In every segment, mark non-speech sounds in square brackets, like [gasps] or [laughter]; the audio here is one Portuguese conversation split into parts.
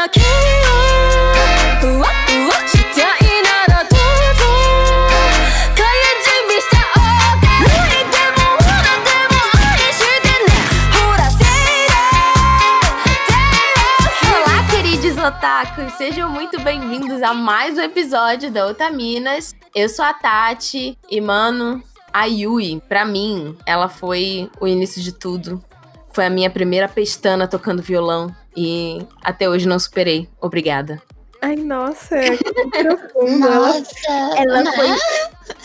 だけをふわふわしたいならどうぞ開演準備しちゃおうか泣いても笑っても愛してねほら say that Olá, queridos otakus! Sejam muito bem-vindos a mais um episódio da Otaminas. Eu sou a Tati e, mano, a Yui, pra mim, ela foi o início de tudo. Foi a minha primeira pestana tocando violão e até hoje não superei. Obrigada. Ai, nossa, que profundo. ela, Nossa, ela né? foi.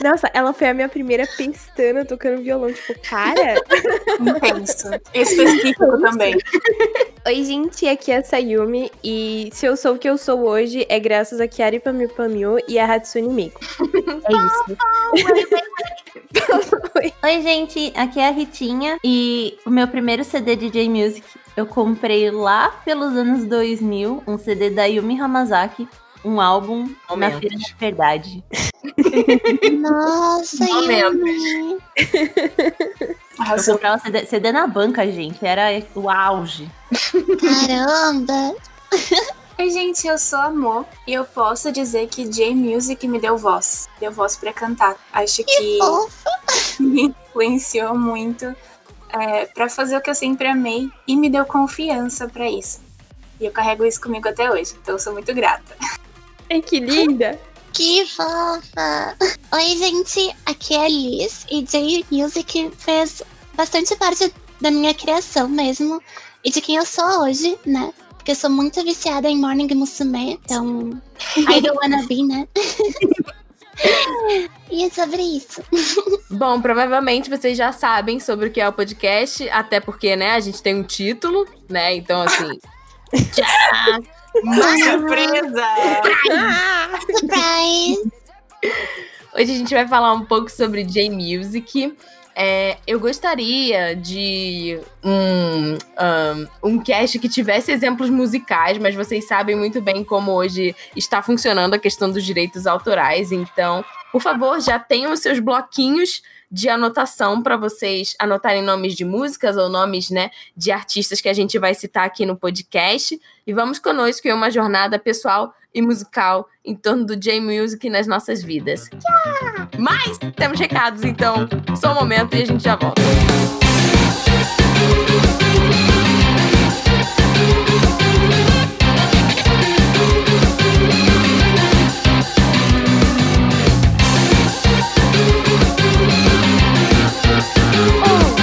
Nossa, ela foi a minha primeira pestana tocando violão. Tipo, cara. Intenso. Específico também. Oi, gente, aqui é a Sayumi. E se eu sou o que eu sou hoje, é graças a Kiari Pamiu Pamiu e a Hatsune Miku. É isso. Oi, gente, aqui é a Ritinha e o meu primeiro CD de J-Music eu comprei lá pelos anos 2000, um CD da Yumi Hamazaki, um álbum na Momentos. Feira da Verdade. [laughs] Nossa. Yumi. Eu comprava CD, CD na banca, gente, era o auge. Caramba. [laughs] Oi, gente, eu sou Amor e eu posso dizer que J-Music me deu voz. Deu voz pra cantar. Acho que Fofa. [laughs] me influenciou muito é, para fazer o que eu sempre amei e me deu confiança pra isso. E eu carrego isso comigo até hoje, então eu sou muito grata. Ai, que linda. Que fofa. Oi, gente. Aqui é a Liz. E J-Music fez bastante parte da minha criação mesmo. E de quem eu sou hoje, né? Porque eu sou muito viciada em Morning Musume. Então, [laughs] I don't wanna be, né? [laughs] e é sobre isso. [laughs] Bom, provavelmente vocês já sabem sobre o que é o podcast, até porque, né, a gente tem um título, né? Então, assim. Surpresa! Surprise! Hoje a gente vai falar um pouco sobre J-Music. É, eu gostaria de um, um, um cast que tivesse exemplos musicais, mas vocês sabem muito bem como hoje está funcionando a questão dos direitos autorais. Então, por favor, já tenham os seus bloquinhos de anotação para vocês anotarem nomes de músicas ou nomes né, de artistas que a gente vai citar aqui no podcast. E vamos conosco em uma jornada pessoal e musical em torno do J-Music nas nossas vidas. Mas temos recados, então só um momento e a gente já volta.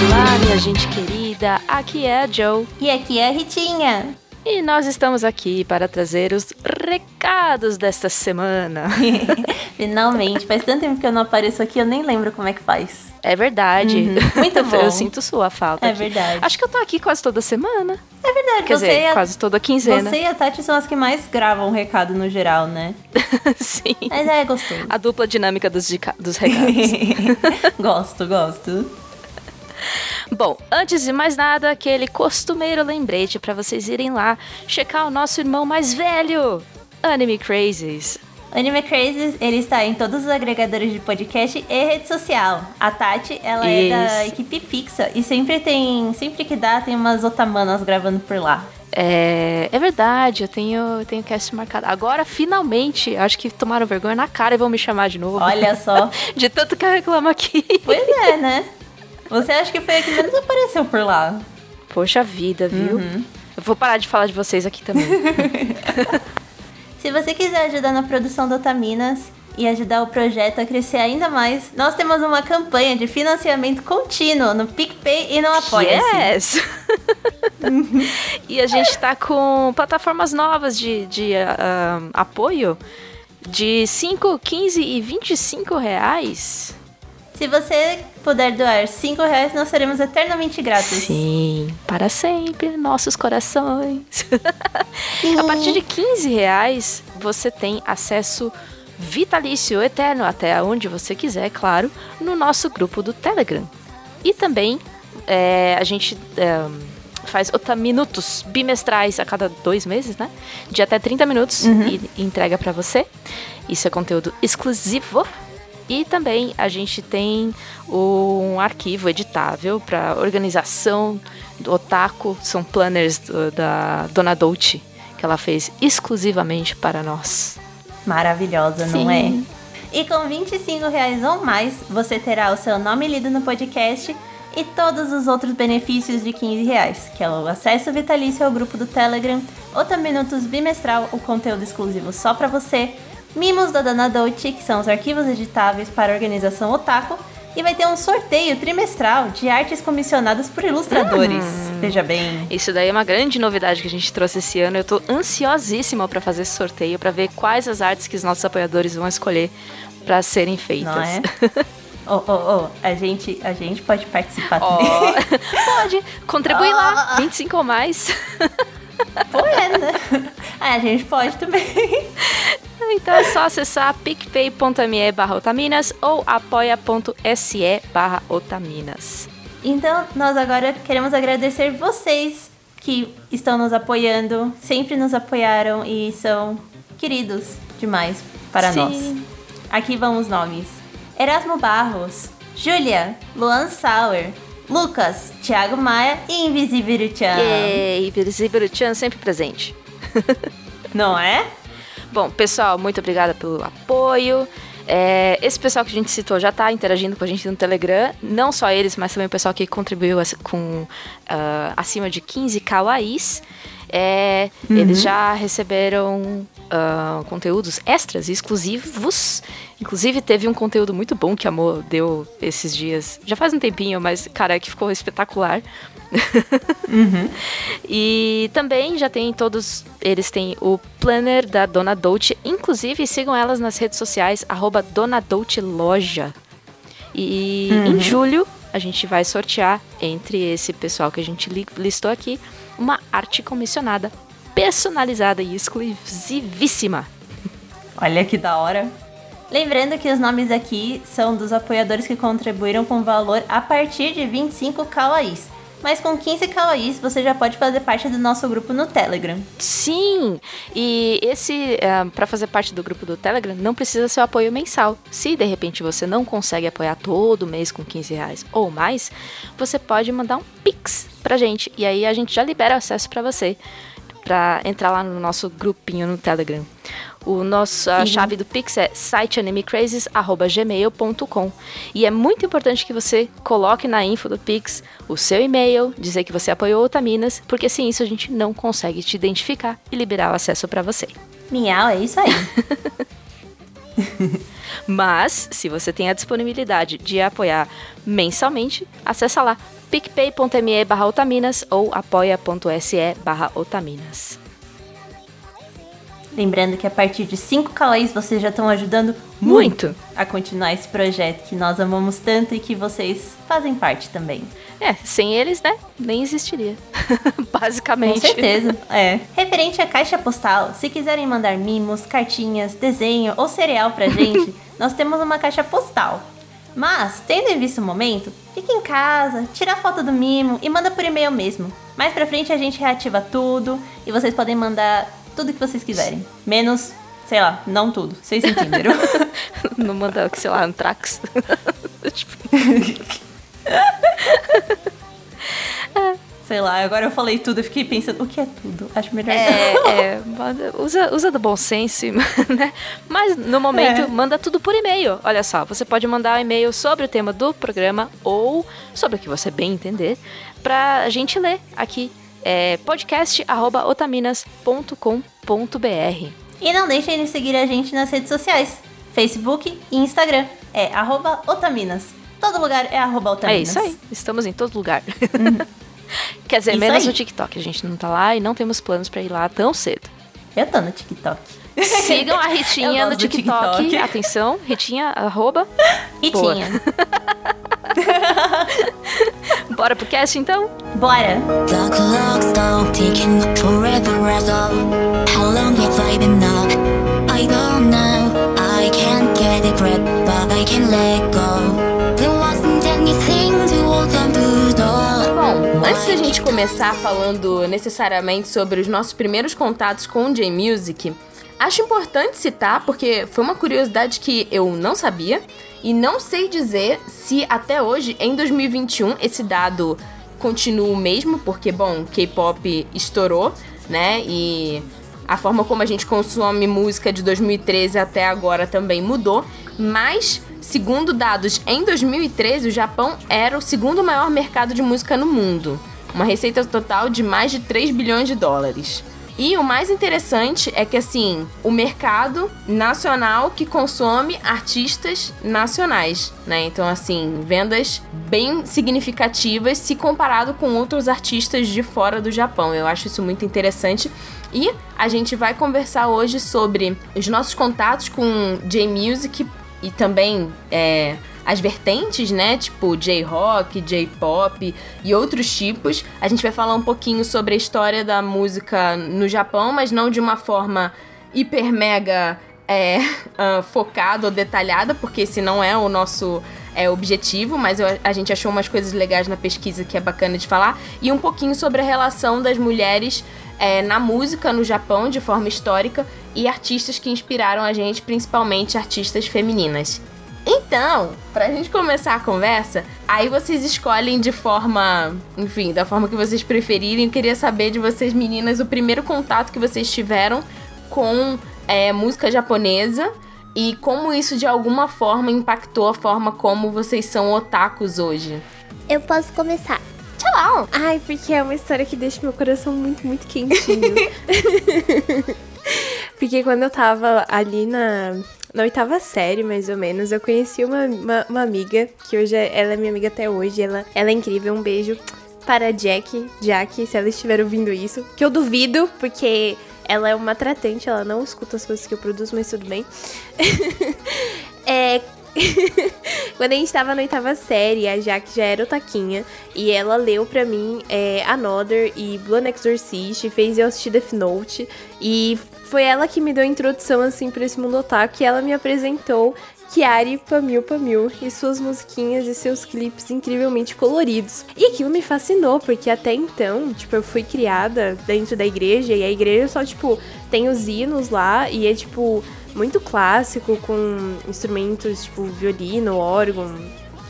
Olá, minha gente querida, aqui é a Joe E aqui é a Ritinha. E nós estamos aqui para trazer os recados desta semana. [laughs] Finalmente, faz tanto tempo que eu não apareço aqui, eu nem lembro como é que faz. É verdade. Uhum, muito [laughs] bom. Eu sinto sua falta. É aqui. verdade. Acho que eu tô aqui quase toda semana. É verdade, Quer você, dizer, a, quase toda quinzena. você e a Tati são as que mais gravam recado no geral, né? [laughs] Sim. Mas é gostoso. A dupla dinâmica dos, dica- dos recados. gosto, gosto. Bom, antes de mais nada, aquele costumeiro lembrete para vocês irem lá checar o nosso irmão mais velho, Anime Crazes. Anime Crazes, ele está em todos os agregadores de podcast e rede social. A Tati, ela é da Isso. equipe fixa e sempre tem, sempre que dá, tem umas otamanas gravando por lá. É, é verdade, eu tenho, eu tenho cast marcado. Agora, finalmente, acho que tomaram vergonha na cara e vão me chamar de novo. Olha só. [laughs] De tanto que eu reclamo aqui. pois é, né? Você acha que foi a que menos apareceu por lá? Poxa vida, viu? Uhum. Eu vou parar de falar de vocês aqui também. [laughs] Se você quiser ajudar na produção do Otaminas e ajudar o projeto a crescer ainda mais, nós temos uma campanha de financiamento contínuo no PicPay e no Apoia-se. Yes! [laughs] e a gente tá com plataformas novas de, de ah, apoio de 5, 15 e 25 reais. Se você puder doar 5 reais, nós seremos eternamente gratos. Sim, para sempre, nossos corações. [laughs] a partir de 15 reais, você tem acesso vitalício, eterno, até onde você quiser, claro, no nosso grupo do Telegram. E também é, a gente é, faz otaminutos bimestrais a cada dois meses, né? De até 30 minutos e, e entrega para você. Isso é conteúdo exclusivo. E também a gente tem um arquivo editável para organização do Otaku, são planners do- da Dona Dolce, que ela fez exclusivamente para nós. Maravilhosa, não é? Sim. E com 25 reais ou mais, você terá o seu nome lido no podcast e todos os outros benefícios de 15 reais, que é o acesso vitalício ao grupo do Telegram, Otaminutos bimestral, o conteúdo exclusivo só pra você, mimos da Dana Dolce, que são os arquivos editáveis para a organização Otaku, e vai ter um sorteio trimestral de artes comissionadas por ilustradores. Veja bem. Isso daí é uma grande novidade que a gente trouxe esse ano. Eu tô ansiosíssima para fazer esse sorteio, para ver quais as artes que os nossos apoiadores vão escolher para serem feitas. Não é? [laughs] Ô, ô, ô, a gente, a gente pode participar Ó, também. [laughs] pode contribuir lá, [laughs] 25 ou mais. Pô, é, né? Ah, a gente pode também. Então é só acessar picpay.me barra otaminas ou apoia.se barra otaminas. Então, nós agora queremos agradecer vocês que estão nos apoiando, sempre nos apoiaram e são queridos demais para Sim. nós. Aqui vão os nomes: Erasmo Barros, Júlia, Luan Sauer, Lucas, Thiago Maia e Invisível Chan. E Invisível Chan sempre presente. [laughs] Não é? Bom, pessoal, muito obrigada pelo apoio. É, esse pessoal que a gente citou já está interagindo com a gente no Telegram. Não só eles, mas também o pessoal que contribuiu com ah, acima de 15 kawaiis. É, Eles já receberam ah, conteúdos extras e exclusivos. Inclusive, teve um conteúdo muito bom que a Mo deu esses dias. Já faz um tempinho, mas, cara, que ficou espetacular. [laughs] E também já tem todos, eles têm o planner da Dona Dolce, inclusive sigam elas nas redes sociais, arroba Dona Dolce Loja. E em julho a gente vai sortear entre esse pessoal que a gente li- listou aqui uma arte comissionada, personalizada e exclusivíssima. Olha que da hora. Lembrando que os nomes aqui são dos apoiadores que contribuíram com valor a partir de 25 kawaiis. Mas com 15 kawaiis você já pode fazer parte do nosso grupo no Telegram. Sim! E esse, para fazer parte do grupo do Telegram, não precisa ser o apoio mensal. Se de repente você não consegue apoiar todo mês com 15 reais ou mais, você pode mandar um Pix pra gente. E aí a gente já libera acesso pra você. Pra entrar lá no nosso grupinho no Telegram. O nosso, a Sim. chave do Pix é siteanimecrazes.gmail.com E é muito importante que você coloque na info do Pix o seu e-mail, dizer que você apoiou o Otaminas, porque sem isso a gente não consegue te identificar e liberar o acesso para você. Miau, é isso aí. [laughs] Mas, se você tem a disponibilidade de apoiar mensalmente, acessa lá picpay.me barra otaminas ou apoia.se barra otaminas. Lembrando que a partir de 5 kawaiis vocês já estão ajudando Muito! a continuar esse projeto que nós amamos tanto e que vocês fazem parte também. É, sem eles, né, nem existiria. [laughs] Com Basicamente. certeza, é. Referente à caixa postal, se quiserem mandar mimos, cartinhas, desenho ou cereal pra [laughs] gente, nós temos uma caixa postal. Mas, tendo em vista o momento, fica em casa, tira a foto do mimo e manda por e-mail mesmo. Mais pra frente a gente reativa tudo e vocês podem mandar tudo que vocês quiserem. Menos, sei lá, não tudo. Vocês entenderam? [laughs] Não manda, sei lá, Antrax. tipo, [laughs] sei lá, agora eu falei tudo e fiquei pensando, o que é tudo? Acho melhor não. é, é, usa, usa do bom senso, [laughs] né? Mas no momento, É. manda tudo por e-mail. Olha só, você pode mandar um e-mail sobre o tema do programa ou sobre o que você bem entender pra gente ler aqui. É podcast.otaminas.com.br E não deixem de seguir a gente nas redes sociais. Facebook e Instagram. É arroba Otaminas. Todo lugar é arroba É Otaminas. isso aí, estamos em todo lugar. [laughs] Quer dizer, Isso menos aí. no TikTok. A gente não tá lá e não temos planos pra ir lá tão cedo. Eu tô no TikTok. [laughs] Sigam a Ritinha no TikTok. TikTok. Atenção, Ritinha, arroba. E Boa. tinha. Bora pro cast então? Bora! The clock stopped ticking forever ago. How long have I been now? I don't know. I can't get a grip, but I can let go. There wasn't anything to hold on to. though. Bom, antes da gente começar falando necessariamente sobre os nossos primeiros contatos com o J-Music, acho importante citar, porque foi uma curiosidade que eu não sabia e não sei dizer se até hoje, em 2021, esse dado continua o mesmo, porque, bom, K-pop estourou, né? E a forma como a gente consome música de 2013 até agora também mudou, mas segundo dados em 2013, o Japão era o segundo maior mercado de música no mundo, uma receita total de mais de 3 bilhões de dólares. E o mais interessante é que, assim, o mercado nacional que consome artistas nacionais, né? Então, assim, vendas bem significativas se comparado com outros artistas de fora do Japão. Eu acho isso muito interessante. E a gente vai conversar hoje sobre os nossos contatos com J-Music e também é, as vertentes, né? Tipo J-rock, J-pop e outros tipos. A gente vai falar um pouquinho sobre a história da música no Japão, mas não de uma forma hiper mega é, uh, [laughs] focada ou detalhada, porque esse não é o nosso é, objetivo, mas eu, a gente achou umas coisas legais na pesquisa que é bacana de falar. E um pouquinho sobre a relação das mulheres é, na música no Japão de forma histórica e artistas que inspiraram a gente, principalmente artistas femininas. Então, pra gente começar a conversa, aí vocês escolhem de forma, enfim, da forma que vocês preferirem. Eu queria saber de vocês, meninas, o primeiro contato que vocês tiveram com é, música japonesa e como isso de alguma forma impactou a forma como vocês são otakus hoje. Eu posso começar. Tchau! Ai, porque é uma história que deixa meu coração muito, muito quentinho. [laughs] [laughs] porque quando eu tava ali na, na oitava série, mais ou menos, eu conheci uma, uma, uma amiga, que hoje é, ela é minha amiga até hoje. Ela, ela é incrível. Um beijo para Jack, Jack, se ela estiver ouvindo isso. Que eu duvido, porque ela é uma tratante, ela não escuta as coisas que eu produzo, mas tudo bem. [laughs] é. [laughs] Quando a gente tava na oitava série, a Jaque já era otaquinha. E ela leu pra mim é, Another e Blood Exorcist, fez eu assistir Death Note. E foi ela que me deu a introdução, assim, pra esse mundo otaku. E ela me apresentou Kiari Pamil Pamil e suas musiquinhas e seus clipes incrivelmente coloridos. E aquilo me fascinou, porque até então, tipo, eu fui criada dentro da igreja e a igreja só, tipo, tem os hinos lá e é, tipo, muito clássico, com instrumentos, tipo, violino, órgão,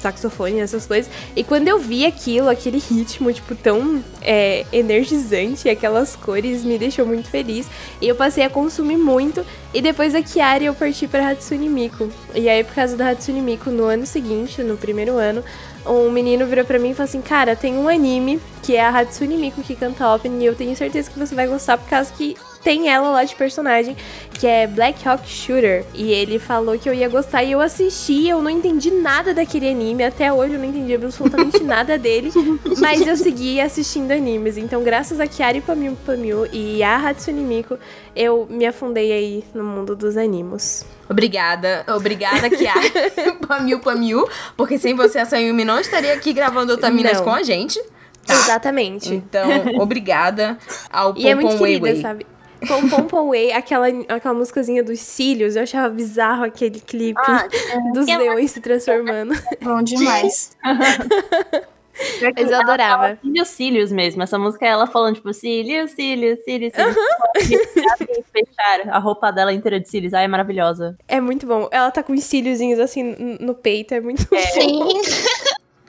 saxofone, essas coisas. E quando eu vi aquilo, aquele ritmo, tipo, tão é, energizante, aquelas cores, me deixou muito feliz. E eu passei a consumir muito. E depois da Kiari, eu parti pra Hatsune Miku. E aí, por causa da Hatsune Miku, no ano seguinte, no primeiro ano, um menino virou pra mim e falou assim: Cara, tem um anime que é a Hatsune Miku que canta opening e eu tenho certeza que você vai gostar por causa que tem ela lá de personagem, que é Black Hawk Shooter. E ele falou que eu ia gostar e eu assisti, eu não entendi nada daquele anime, até hoje eu não entendi absolutamente [laughs] nada dele, mas eu segui assistindo animes. Então, graças a Kiari Pamiu Pamiu e a Hatsune Miku, eu me afundei aí no mundo dos animes. Obrigada, obrigada, Kiara, [laughs] Pamiu Pamiu, porque sem você a Sayumi não estaria aqui gravando Otaminas Não. com a gente. Tá. Exatamente. Então, obrigada ao E é muito Pom Pom Wei querida, Wei. sabe? Pom Pom Pom Wei, aquela, aquela musicazinha dos cílios, eu achava bizarro aquele clipe Ah, [laughs] dos é leões se transformando. [laughs] bom demais. [laughs] Mas eu adorava. Cílios, cílios mesmo. Essa música é ela falando, tipo, cílios, cílios, cílios, cílios. E fechar a roupa dela inteira de cílios. Ai, é maravilhosa. É muito bom. Ela tá com os cíliozinhos assim no peito, é muito bom. Sim.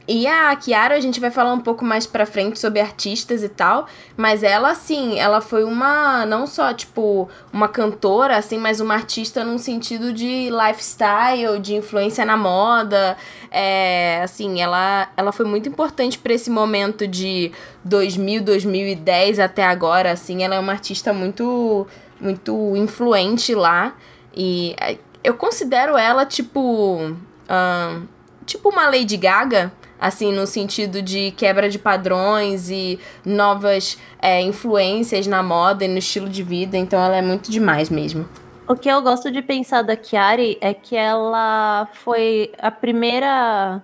E a Kiara, a gente vai falar um pouco mais pra frente sobre artistas e tal, mas ela, assim, ela foi uma, não só, tipo, uma cantora, assim, mas uma artista num sentido de lifestyle, de influência na moda, é, assim, ela, ela foi muito importante pra esse momento de 2000, 2010 até agora, assim, ela é uma artista muito, muito influente lá, e é, eu considero ela, tipo, tipo uma Lady Gaga, assim, no sentido de quebra de padrões e novas é, influências na moda e no estilo de vida. Então ela é muito demais mesmo. O que eu gosto de pensar da Kiari é que ela foi a primeira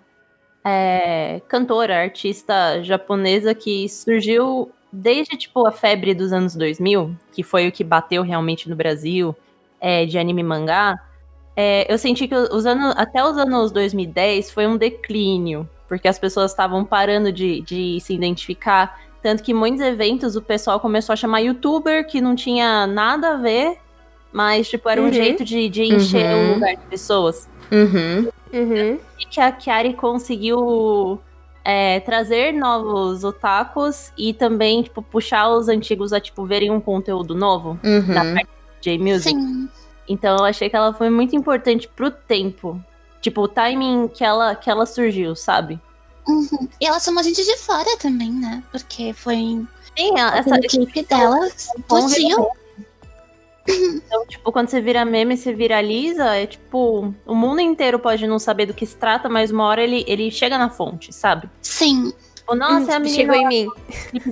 é, cantora, artista japonesa que surgiu desde tipo a febre dos anos 2000, que foi o que bateu realmente no Brasil é, de anime e mangá. É, eu senti que os anos, até os anos 2010 foi um declínio, porque as pessoas estavam parando de, de se identificar. Tanto que muitos eventos o pessoal começou a chamar youtuber que não tinha nada a ver, mas tipo, era um Uhum. jeito de, de encher Uhum. o lugar de pessoas. Uhum. Uhum. E que a Kiari conseguiu é, trazer novos otakus e também, tipo, puxar os antigos a, tipo, verem um conteúdo novo Uhum. da parte de J-Music. Sim. Então eu achei que ela foi muito importante pro tempo. Tipo, o timing que ela, que ela surgiu, sabe? Uhum. E ela chamou gente de fora também, né? Porque foi Sim, essa, essa equipe dela explodiu. Então, tipo, quando você vira meme, você viraliza, é tipo, o mundo inteiro pode não saber do que se trata, mas uma hora ele, ele chega na fonte, sabe? Sim. Tipo, nossa, é a Hum, menina Chegou em mim.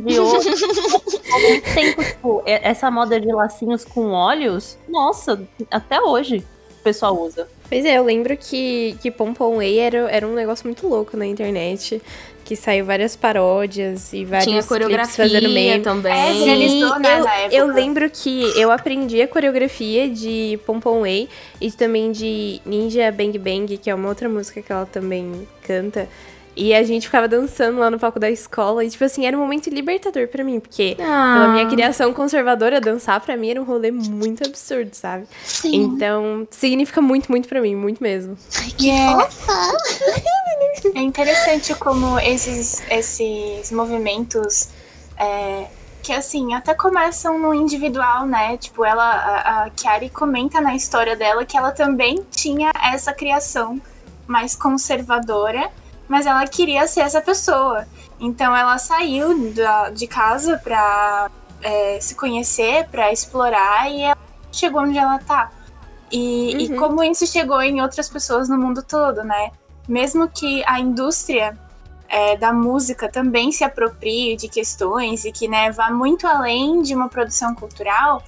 de ouro. [laughs] Tempo, tipo, essa moda de lacinhos com olhos, nossa, até hoje o pessoal usa. Pois é, eu lembro que, que Pompom Way era, era um negócio muito louco na internet. Que saiu várias paródias e vários Tinha coreografia fazendo meme. também. É, Sim, viralizou, né, eu, na época. eu lembro que eu aprendi a coreografia de Pompom Way e também de Ninja Bang Bang, que é uma outra música que ela também canta. E a gente ficava dançando lá no palco da escola. E, tipo assim, era um momento libertador pra mim, porque Ah. pela minha criação conservadora, dançar pra mim era um rolê muito absurdo, sabe? Sim. Então, significa muito, muito pra mim, muito mesmo. Ai, que fofa. [laughs] É interessante como esses, esses movimentos é, que assim até começam no individual, né? Tipo, ela a, a Chiari comenta na história dela que ela também tinha essa criação mais conservadora, mas ela queria ser essa pessoa. Então ela saiu da, de casa pra é, se conhecer, pra explorar e ela chegou onde ela tá. E, e Uhum. como isso chegou em outras pessoas no mundo todo, né? Mesmo que a indústria é, da música também se aproprie de questões e que né, vá muito além de uma produção cultural,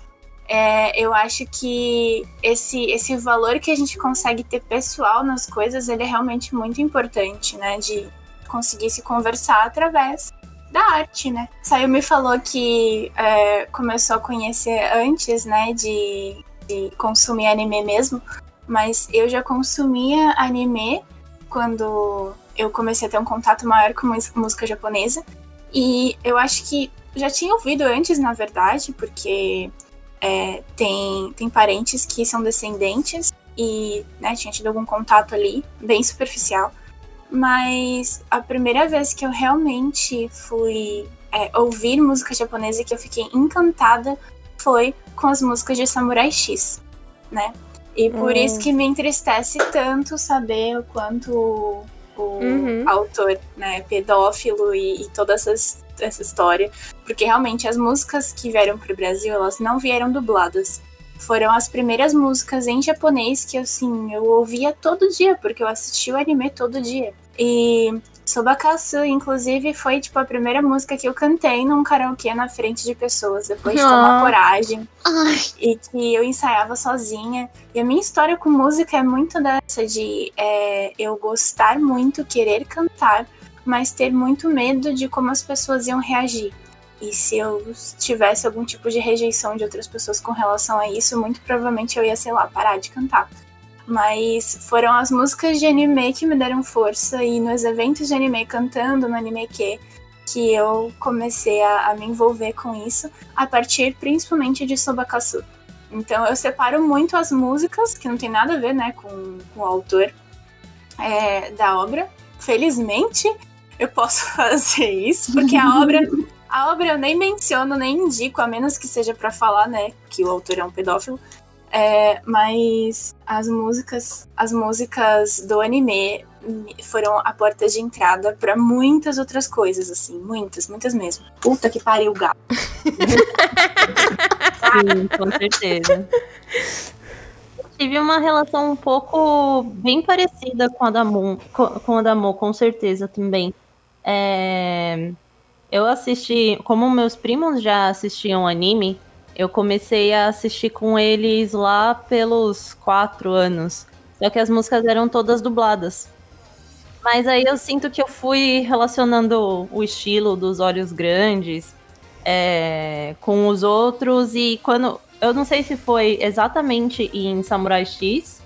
é, eu acho que esse, esse valor que a gente consegue ter pessoal nas coisas, ele é realmente muito importante, né? De conseguir se conversar através da arte, né? Saiu me falou que é, começou a conhecer antes, né, de, de consumir anime mesmo, mas eu já consumia anime quando eu comecei a ter um contato maior com música japonesa. E eu acho que já tinha ouvido antes, na verdade, porque é, tem, tem parentes que são descendentes e né, tinha tido algum contato ali, bem superficial. Mas a primeira vez que eu realmente fui é, ouvir música japonesa e que eu fiquei encantada foi com as músicas de Samurai X, né? E por Hum. isso que me entristece tanto saber o quanto o, o Uhum. autor né, pedófilo e, e toda essas, essa história. Porque realmente as músicas que vieram pro Brasil, elas não vieram dubladas. Foram as primeiras músicas em japonês que, assim, eu ouvia todo dia, porque eu assistia o anime todo dia. E Sobakasu, inclusive, foi, tipo, a primeira música que eu cantei num karaokê na frente de pessoas, depois de tomar Ah. coragem Ai, e que eu ensaiava sozinha. E a minha história com música é muito dessa de é, eu gostar muito, querer cantar, mas ter muito medo de como as pessoas iam reagir. E se eu tivesse algum tipo de rejeição de outras pessoas com relação a isso, muito provavelmente eu ia, sei lá, parar de cantar. Mas foram as músicas de anime que me deram força e nos eventos de anime cantando no anime que que eu comecei a, a me envolver com isso a partir principalmente de Sobakasu. Então eu separo muito as músicas, que não tem nada a ver né, com, com o autor é, da obra. Felizmente eu posso [laughs] fazer isso, porque a obra. A obra eu nem menciono, nem indico, a menos que seja pra falar, né, que o autor é um pedófilo. É, mas as músicas, as músicas do anime foram a porta de entrada pra muitas outras coisas, assim, muitas, muitas mesmo. Puta que pariu, gato. Sim, com certeza. Tive uma relação um pouco bem parecida com a da com, com a da Mo, com certeza também. É, eu assisti, como meus primos já assistiam anime, eu comecei a assistir com eles lá pelos quatro anos. Só que as músicas eram todas dubladas. Mas aí eu sinto que eu fui relacionando o estilo dos olhos grandes é, com os outros e quando eu não sei se foi exatamente em Samurai X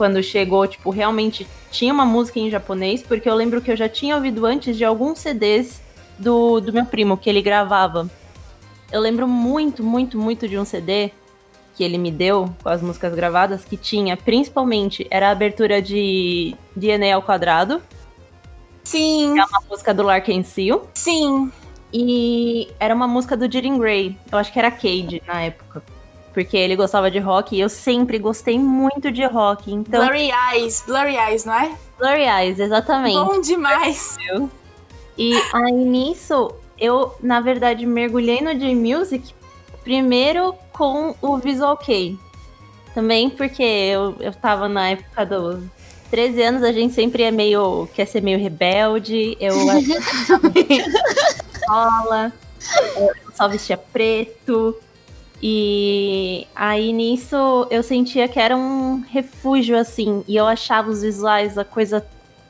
quando chegou tipo realmente tinha uma música em japonês porque eu lembro que eu já tinha ouvido antes de alguns CDs do, do meu primo que ele gravava eu lembro muito muito muito de um CD que ele me deu com as músicas gravadas que tinha principalmente era a abertura de DNA ao quadrado Sim, É uma música do Larkin Seal. sim. E era uma música do Jiren Gray. Eu acho que era Cade na época. Porque ele gostava de rock e eu sempre gostei muito de rock. Então, Blurry Eyes, Blurry Eyes, não é? Blurry Eyes, exatamente. Bom demais. E aí nisso, eu, na verdade, mergulhei no J-Music primeiro com o Visual Kei. Também porque eu, eu tava na época dos 13 anos, a gente sempre é meio. quer ser meio rebelde. Eu [laughs] escola, eu só vestia preto. E aí nisso eu sentia que era um refúgio, assim. E eu achava os visuais a coisa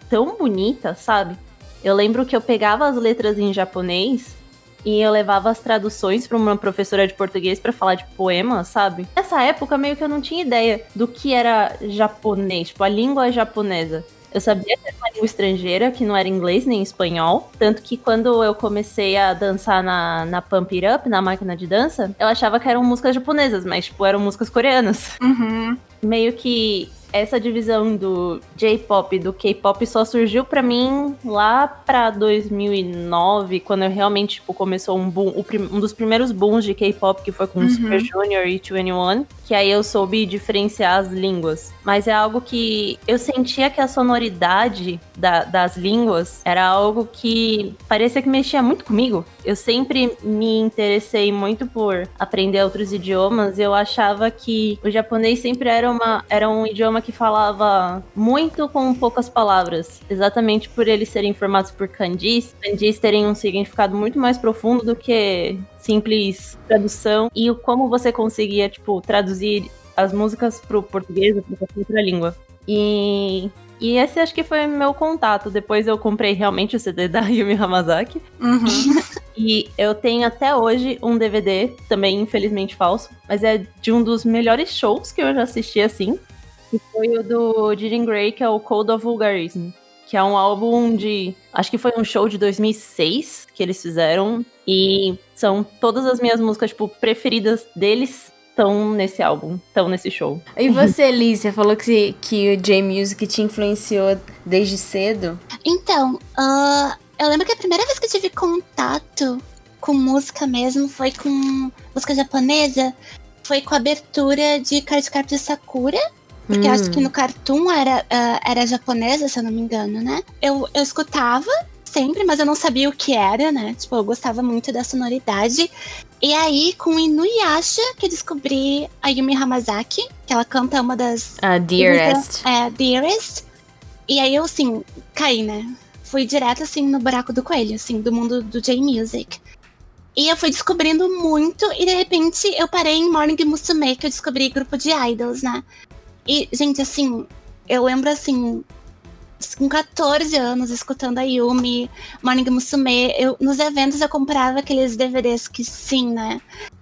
tão bonita, sabe? Eu lembro que eu pegava as letras em japonês e eu levava as traduções para uma professora de português para falar de poema, sabe? Nessa época meio que eu não tinha ideia do que era japonês, tipo a língua japonesa. Eu sabia que era uma língua estrangeira, que não era inglês nem espanhol. Tanto que quando eu comecei a dançar na, na Pump It Up, na máquina de dança, eu achava que eram músicas japonesas, mas, tipo, eram músicas coreanas. Uhum. Meio que essa divisão do J-pop e do K-pop só surgiu pra mim lá pra 2009, quando eu realmente tipo, começou um boom, um dos primeiros booms de K-pop que foi com Super Junior e 21, que aí eu soube diferenciar as línguas. Mas é algo que eu sentia que a sonoridade da- das línguas era algo que parecia que mexia muito comigo. Eu sempre me interessei muito por aprender outros idiomas e eu achava que o japonês sempre era, uma, era um idioma que falava muito com poucas palavras. Exatamente por eles serem formados por kanjis. Kanjis terem um significado muito mais profundo do que simples tradução. E como você conseguia, tipo, traduzir as músicas pro português ou pra outra língua. E e esse acho que foi meu contato. Depois eu comprei realmente o CD [laughs] da Yumi Hamazaki. Uhum. E eu tenho até hoje um DVD, também infelizmente falso, mas é de um dos melhores shows que eu já assisti assim. Que foi o do Jiren Grey, que é o Code of Vulgarism. Que é um álbum de. Acho que foi um show de 2006 que eles fizeram. E são todas as minhas músicas, tipo, preferidas deles estão nesse álbum, estão nesse show. E você, Liz, você falou que, que o J-Music te influenciou desde cedo? Então, ah, eu lembro que a primeira vez que eu tive contato com música mesmo foi com música japonesa. Foi com a abertura de Card Captor Sakura. Porque eu acho que no Cartoon era, ah, era japonesa, se eu não me engano, né? Eu, eu escutava sempre, mas eu não sabia o que era, né? Tipo, eu gostava muito da sonoridade. E aí, com Inuyasha, que eu descobri a Yumi Hamazaki, que ela canta uma das A Dearest. é, Dearest. E aí eu, assim, caí, né? Fui direto, assim, no buraco do coelho, assim, do mundo do J-Music. E eu fui descobrindo muito, e de repente eu parei em Morning Musume, que eu descobri grupo de idols, né? E, gente, assim, eu lembro, assim, com 14 anos, escutando a Yumi, Morning Musume, eu, nos eventos eu comprava aqueles DVDs que, sim, né?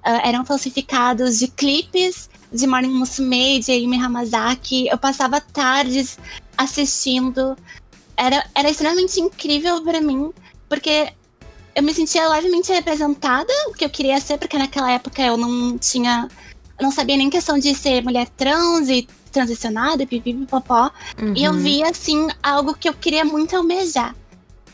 ah, eram falsificados de clipes de Morning Musume, de Yumi Hamazaki. Eu passava tardes assistindo. Era, era extremamente incrível pra mim, porque eu me sentia levemente representada, o que eu queria ser, porque naquela época eu não tinha. Eu não sabia nem questão de ser mulher trans e transicionada, pipipipopó. E eu Uhum. via, assim, algo que eu queria muito almejar,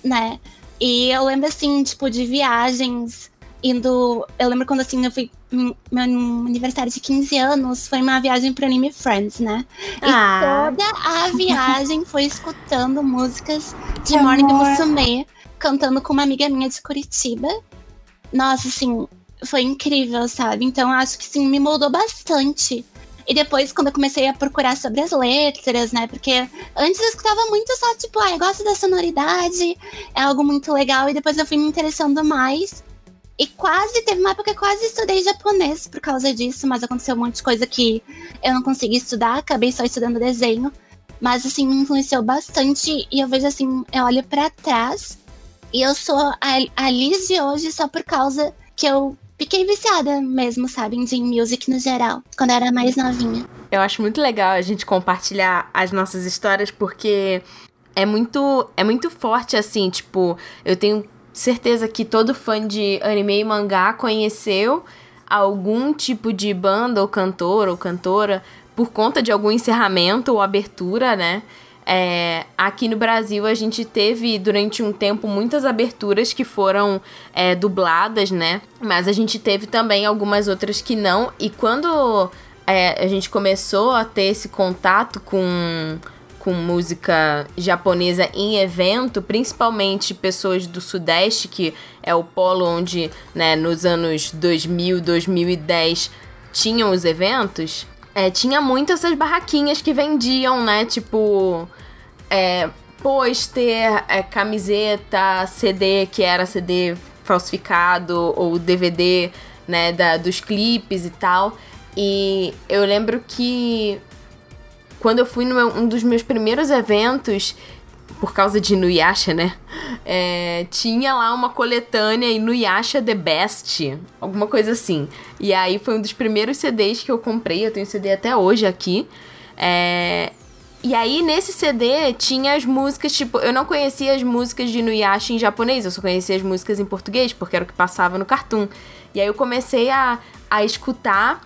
né? E eu lembro, assim, tipo, de viagens, indo. Eu lembro quando, assim, eu fui. hum, Meu aniversário de 15 anos foi uma viagem pro Anime Friends, né? E Ah. toda a viagem foi escutando músicas [laughs] de Que Morning amor. Musume, cantando com uma amiga minha de Curitiba. Nossa, assim, foi incrível, sabe? Então, acho que, sim, me moldou bastante. E depois, quando eu comecei a procurar sobre as letras, né? Porque antes eu escutava muito só, tipo, ah, eu gosto da sonoridade, é algo muito legal. E depois eu fui me interessando mais. E quase, teve uma época que eu quase estudei japonês por causa disso, mas aconteceu um monte de coisa que eu não consegui estudar, acabei só estudando desenho. Mas, assim, me influenciou bastante. E eu vejo, assim, eu olho pra trás e eu sou a, a Liz de hoje só por causa que eu fiquei viciada mesmo, sabe, em Music no geral, quando era mais novinha. Eu acho muito legal a gente compartilhar as nossas histórias porque é muito é muito forte assim, tipo, eu tenho certeza que todo fã de anime e mangá conheceu algum tipo de banda ou cantor ou cantora por conta de algum encerramento ou abertura, né? É, aqui no Brasil a gente teve durante um tempo muitas aberturas que foram é, dubladas, né? Mas a gente teve também algumas outras que não. E quando é, a gente começou a ter esse contato com, com música japonesa em evento, principalmente pessoas do Sudeste, que é o polo onde, né, nos anos 2000, 2010 tinham os eventos, é, tinha muito essas barraquinhas que vendiam, né? Tipo, é, pôster, é, camiseta, CD que era CD falsificado, ou DVD, né? Da, dos clipes e tal. E eu lembro que quando eu fui num um dos meus primeiros eventos, por causa de Inuyasha, né? É, tinha lá uma coletânea Inuyasha The Best, alguma coisa assim. E aí foi um dos primeiros CDs que eu comprei, eu tenho CD até hoje aqui. É, e aí nesse CD tinha as músicas, tipo, eu não conhecia as músicas de Inuyasha em japonês, eu só conhecia as músicas em português, porque era o que passava no Cartoon. E aí eu comecei a, a escutar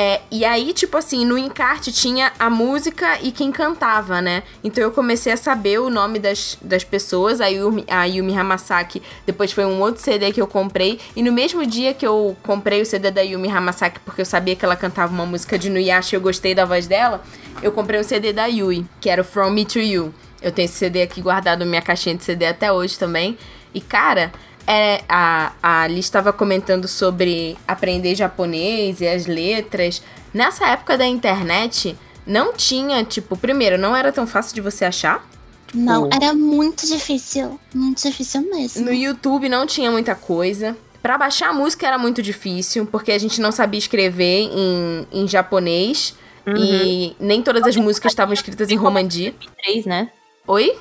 é, e aí, tipo assim, no encarte tinha a música e quem cantava, né? Então eu comecei a saber o nome das, das pessoas. A Yumi, a Yumi Hamasaki depois foi um outro CD que eu comprei. E no mesmo dia que eu comprei o CD da Yumi Hamasaki, porque eu sabia que ela cantava uma música de Nuyasha e eu gostei da voz dela, eu comprei o CD da Yui, que era o From Me to You. Eu tenho esse CD aqui guardado na minha caixinha de CD até hoje também. E cara, é, a, a Liz estava comentando sobre aprender japonês e as letras. Nessa época da internet, não tinha, tipo, primeiro, não era tão fácil de você achar. Tipo, Não, era muito difícil. Muito difícil mesmo. No YouTube não tinha muita coisa. Pra baixar a música era muito difícil, porque a gente não sabia escrever em, em japonês. E nem todas as músicas estavam escritas em romandi. 2003, né? Oi?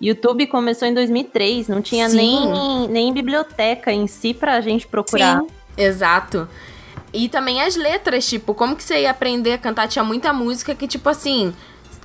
YouTube começou em 2003, não tinha Sim. nem, nem biblioteca em si pra gente procurar. Exato. E também as letras, tipo, como que você ia aprender a cantar? Tinha muita música que, tipo assim,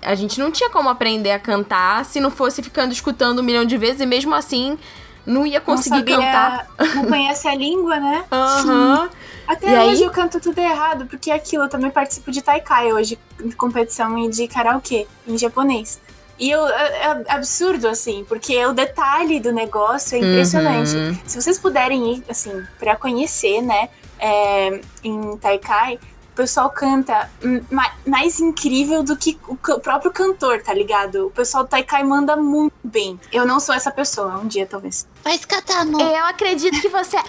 a gente não tinha como aprender a cantar se não fosse ficando escutando um milhão de vezes e mesmo assim não ia conseguir não sabia, cantar. Não conhece a língua, né? [laughs] Aham. Até E hoje aí? eu canto tudo errado, porque é aquilo, eu também participo de Taikai hoje, competição e de karaokê, em japonês. E eu, é, é absurdo, assim, porque o detalhe do negócio é impressionante. Uhum. Se vocês puderem ir, assim, pra conhecer, né, é, em Taikai, o pessoal canta ma- mais incrível do que o próprio cantor, tá ligado? O pessoal do Taikai manda muito bem. Eu não sou essa pessoa, um dia talvez. Faz catar, amor. Eu acredito que você é.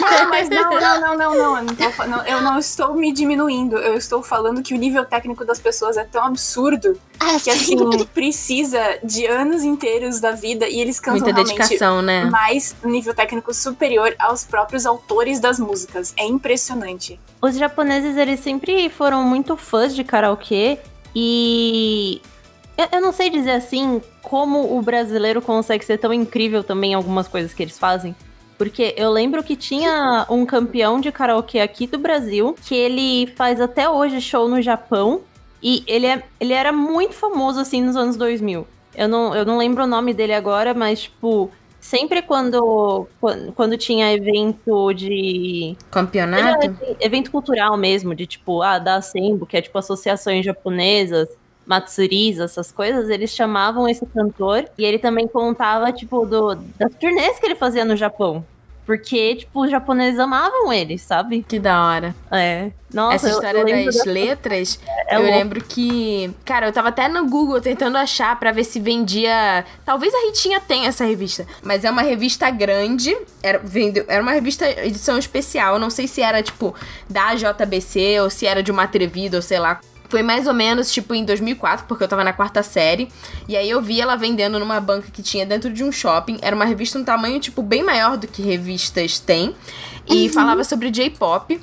Não, [laughs] mas não, não, não, não, não. Eu não, tô não, eu não estou me diminuindo. Eu estou falando que o nível técnico das pessoas é tão absurdo Ah, que sim. assim precisa de anos inteiros da vida e eles cantam Muita dedicação, né? mais um nível técnico superior aos próprios autores das músicas. É impressionante. Os japoneses, eles sempre foram muito fãs de karaokê e eu, eu não sei dizer assim como o brasileiro consegue ser tão incrível também em algumas coisas que eles fazem. Porque eu lembro que tinha um campeão de karaokê aqui do Brasil, que ele faz até hoje show no Japão. E ele, é, ele era muito famoso, assim, nos anos 2000. Eu não, eu não lembro o nome dele agora, mas, tipo, sempre quando, quando, quando tinha evento de Campeonato? Seja evento cultural mesmo, de tipo, ah, da Asembo, que é tipo associações japonesas, Matsuris, essas coisas, eles chamavam esse cantor e ele também contava, tipo, do, das turnês que ele fazia no Japão. Porque, tipo, os japoneses amavam ele, sabe? Que da hora. É. Nossa, Essa eu- história eu lembro das dessa- letras, É eu louco. lembro que. Cara, eu tava até no Google tentando achar pra ver se vendia. Talvez a Ritinha tenha essa revista, mas é uma revista grande. Era, vendeu, era uma revista edição especial. Eu não sei se era, tipo, da JBC ou se era de uma atrevida ou sei lá. Foi mais ou menos, tipo, em 2004, porque eu tava na quarta série. E aí eu vi ela vendendo numa banca que tinha dentro de um shopping. Era uma revista um tamanho, tipo, bem maior do que revistas têm. E falava sobre J-pop.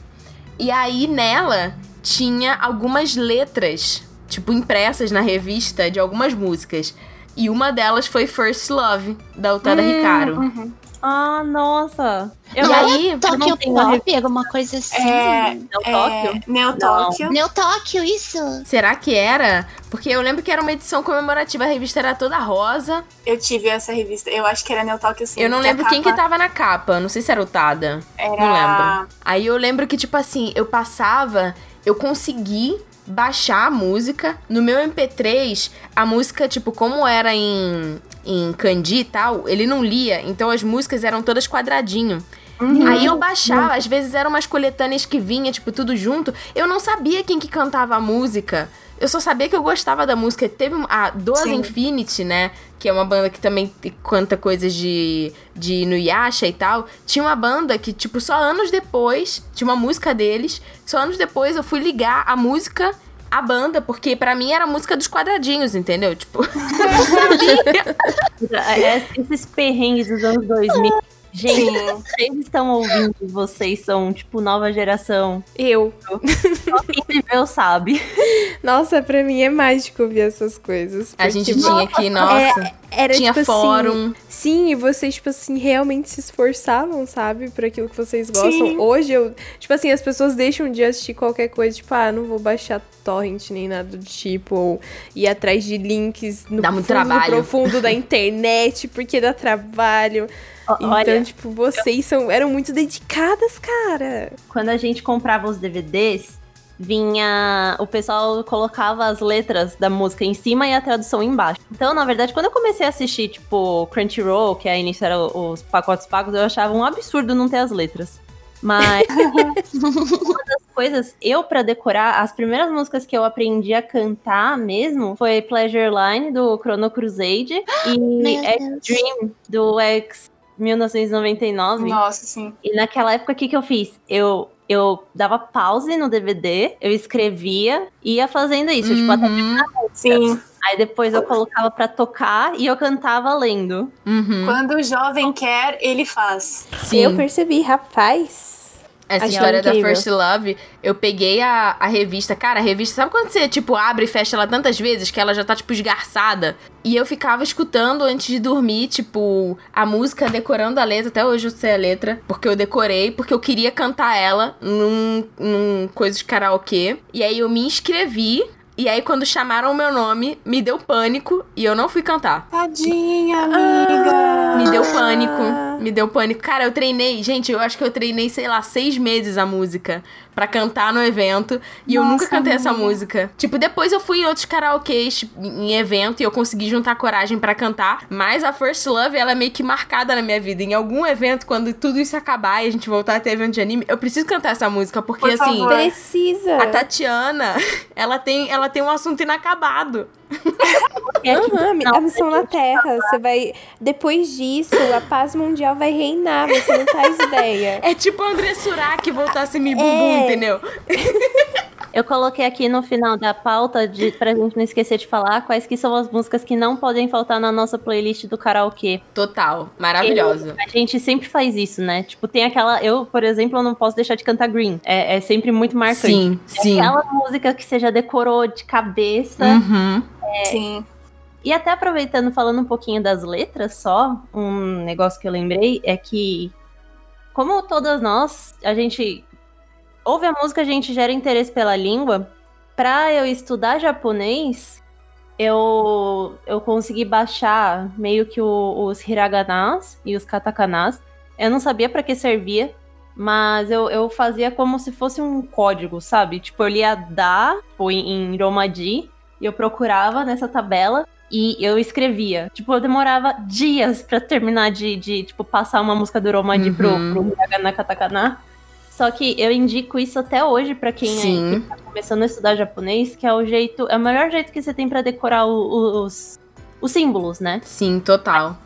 E aí nela tinha algumas letras, tipo, impressas na revista de algumas músicas. E uma delas foi First Love, da Utada Hum, Ricardo. Ah, nossa. Eu E não- aí, eu Tóquio Pop, alguma coisa assim. É, Não, é, Tóquio? Neo Tóquio. Neo Tóquio, isso. será que era? Porque eu lembro que era uma edição comemorativa, a revista era toda rosa. Eu tive essa revista. Eu acho que era Neo Tóquio, sim. eu não lembro quem que tava na capa, não sei se era o Tada. Era... Não lembro. Aí eu lembro que, tipo assim, eu passava, eu consegui baixar a música. No meu MP3, a música, tipo, como era em, em kanji e tal, ele não lia, então as músicas eram todas quadradinho. Aí eu baixava, às vezes eram umas coletâneas que vinha, tipo, tudo junto. Eu não sabia quem que cantava a música. Eu só sabia que eu gostava da música. Teve a Sim. Infinity, né? Que é uma banda que também canta coisas de, de Inuyasha e tal. Tinha uma banda que, tipo, só anos depois, tinha uma música deles. Só anos depois eu fui ligar a música à banda, porque pra mim era a música dos quadradinhos, entendeu? Tipo, [laughs] [laughs] É, Esses perrengues dos anos 2000. Gente, vocês estão ouvindo, vocês são, tipo, nova geração. Eu. Só quem viveu sabe. Nossa, pra mim é mágico ver essas coisas. a gente tipo, tinha aqui, nossa. Era tinha tipo fórum. Assim, sim, e vocês, tipo assim, realmente se esforçavam, sabe? Por aquilo que vocês gostam. Sim. Hoje eu. Tipo assim, as pessoas deixam de assistir qualquer coisa, tipo, ah, não vou baixar torrent nem nada do tipo, ou ir atrás de links no Dá muito fundo trabalho. profundo da internet, porque dá trabalho. Então, Olha, tipo, vocês são, eram muito dedicadas, cara. quando a gente comprava os DVDs, vinha. O pessoal colocava as letras da música em cima e a tradução embaixo. Então, na verdade, quando eu comecei a assistir, tipo, Crunchyroll, que aí início era os pacotes pagos, eu achava um absurdo não ter as letras. Mas [laughs] uma das coisas, eu pra decorar, as primeiras músicas que eu aprendi a cantar mesmo foi Pleasure Line do Chrono Crusade [gasps] e Deus. Dream do X 1999. Nossa, sim. E naquela época, o que, que eu fiz? Eu, eu dava pause no DVD, eu escrevia e ia fazendo isso. Tipo, até- Uhum, Sim. aí depois eu colocava pra tocar e eu cantava lendo. uhum. Quando o jovem quer, ele faz. Sim. Eu percebi, rapaz. Essa Achei história da incrível. First Love, eu peguei a, a revista. Cara, a revista, sabe quando você, tipo, abre e fecha ela tantas vezes que ela já tá, tipo, esgarçada? E eu ficava escutando antes de dormir, tipo, a música, decorando a letra. Até hoje eu sei a letra, porque eu decorei, porque eu queria cantar ela num, num coisa de karaokê. E aí eu me inscrevi. E aí, quando chamaram o meu nome, me deu pânico e eu não fui cantar. Tadinha, amiga. Me deu pânico. Me deu pânico. Cara, eu treinei. Gente, eu acho que eu treinei, sei lá, seis meses a música pra cantar no evento. E eu Nossa, nunca cantei essa amiga. música. Tipo, depois eu fui em outros karaokês em evento e eu consegui juntar coragem pra cantar. Mas a First Love, ela é meio que marcada na minha vida. Em algum evento, quando tudo isso acabar e a gente voltar a ter evento de anime, eu preciso cantar essa música. Porque, Por assim. Precisa. A Tatiana, [laughs] ela tem, ela tem um assunto inacabado. Aqui, Aham, mi- não, a missão na Terra. Você vai. Depois disso, a paz mundial vai reinar. Você não faz ideia. É tipo a André Surak voltasse me bumbum, É. entendeu? [laughs] eu coloquei aqui no final da pauta, de, pra gente não esquecer de falar, quais que são as músicas que não podem faltar na nossa playlist do karaokê. Total. Maravilhosa. A gente sempre faz isso, né? Tipo, tem aquela. Eu, por exemplo, eu não posso deixar de cantar Green. É, é sempre muito marcante. Sim, sim. Aquela música que você já decorou de cabeça. Uhum. Sim. E até aproveitando, falando um pouquinho das letras só, um negócio que eu lembrei é que, como todas nós, a gente ouve a música, a gente gera interesse pela língua. Pra eu estudar japonês, eu, eu consegui baixar meio que o- os hiraganas e os katakanas. Eu não sabia pra que servia, mas eu, eu fazia como se fosse um código, sabe? Tipo, eu lia da, tipo, em, em Romaji, e eu procurava nessa tabela e eu escrevia. Tipo, eu demorava dias pra terminar de, de tipo, passar uma música do Romaji pro, Uhum. pro hiragana katakana. Só que eu indico isso até hoje pra quem é, Sim. tá começando a estudar japonês, que é o jeito, é o melhor jeito que você tem pra decorar o- os, os símbolos, né? Sim, total.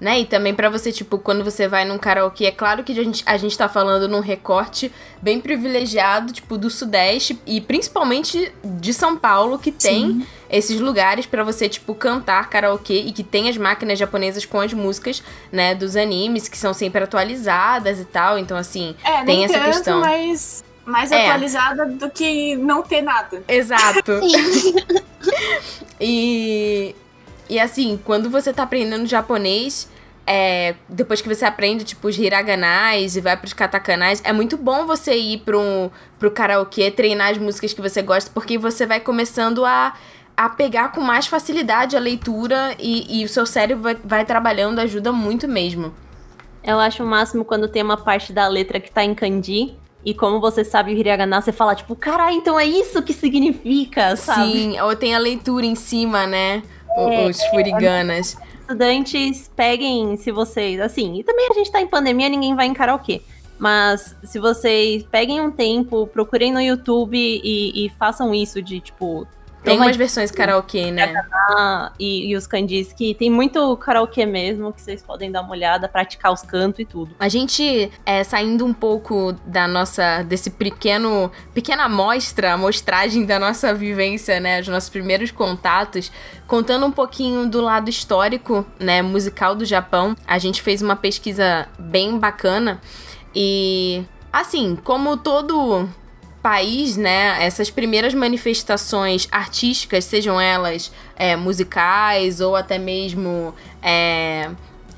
Né? E também pra você, tipo, quando você vai num karaokê, é claro que a gente, a gente tá falando num recorte bem privilegiado, tipo, do Sudeste e principalmente de São Paulo, que tem esses lugares pra você, tipo, cantar karaokê e que tem as máquinas japonesas com as músicas, né, dos animes, que são sempre atualizadas e tal. Então, assim, É, Tem nem essa tanto, questão. mas mais É. atualizada do que não ter nada. exato. Sim. [laughs] E, e assim, quando você tá aprendendo japonês, é, depois que você aprende, tipo, os hiraganais e vai pros katakanais, é muito bom você ir pro, pro karaokê, treinar as músicas que você gosta, porque você vai começando a, a pegar com mais facilidade a leitura e, e o seu cérebro vai, vai trabalhando, ajuda muito mesmo. Eu acho o máximo quando tem uma parte da letra que tá em kanji E como você sabe o hiragana, você fala, tipo, caralho, então é isso que significa, sabe? Sim, ou tem a leitura em cima, né? O- É, Os furiganas. estudantes peguem, se vocês, assim, e também a gente tá em pandemia, ninguém vai em karaokê. Mas se vocês peguem um tempo, procurem no YouTube e, e façam isso de, tipo, Tem Toma umas versões karaokê, né? ah, e, e os kanjis, que tem muito karaokê mesmo, que vocês podem dar uma olhada, praticar os cantos e tudo. A gente, é, saindo um pouco da nossa, desse pequeno, pequena amostra, amostragem da nossa vivência, né, os nossos primeiros contatos, contando um pouquinho do lado histórico, né, musical do Japão, a gente fez uma pesquisa bem bacana e, assim, como todo país, né, essas primeiras manifestações artísticas, sejam elas é, musicais ou até mesmo é,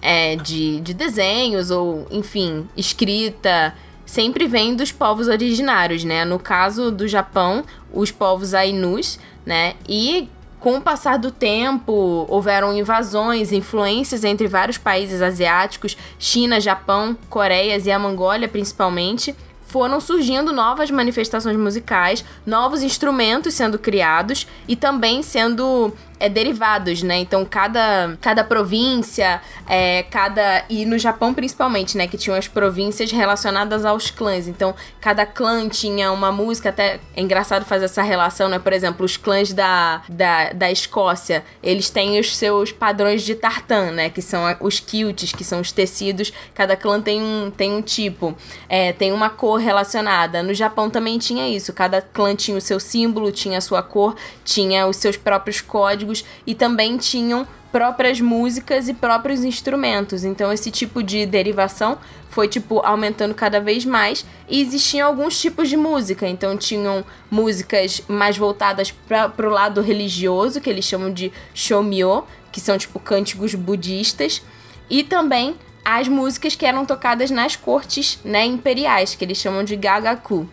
é, de, de desenhos ou, enfim, escrita, sempre vem dos povos originários, né? No caso do Japão, os povos Ainus, né? E com o passar do tempo, houveram invasões, influências entre vários países asiáticos, China, Japão, Coreias e a Mongólia principalmente. Foram surgindo novas manifestações musicais, novos instrumentos sendo criados e também sendo é, derivados, né? Então, cada, cada província, é, cada. E no Japão principalmente, né? Que tinham as províncias relacionadas aos clãs. Então, cada clã tinha uma música, até é engraçado fazer essa relação, né? Por exemplo, os clãs da, da, da Escócia, eles têm os seus padrões de tartan, né? Que são os quilts, que são os tecidos. Cada clã tem um, tem um tipo, é, tem uma cor relacionada. No Japão também tinha isso. Cada clã tinha o seu símbolo, tinha a sua cor, tinha os seus próprios códigos e também tinham próprias músicas e próprios instrumentos. Então esse tipo de derivação foi tipo aumentando cada vez mais e existiam alguns tipos de música. Então tinham músicas mais voltadas para pro lado religioso, que eles chamam de shomyo, que são tipo cânticos budistas, e também as músicas que eram tocadas nas cortes, né, imperiais, que eles chamam de gagaku.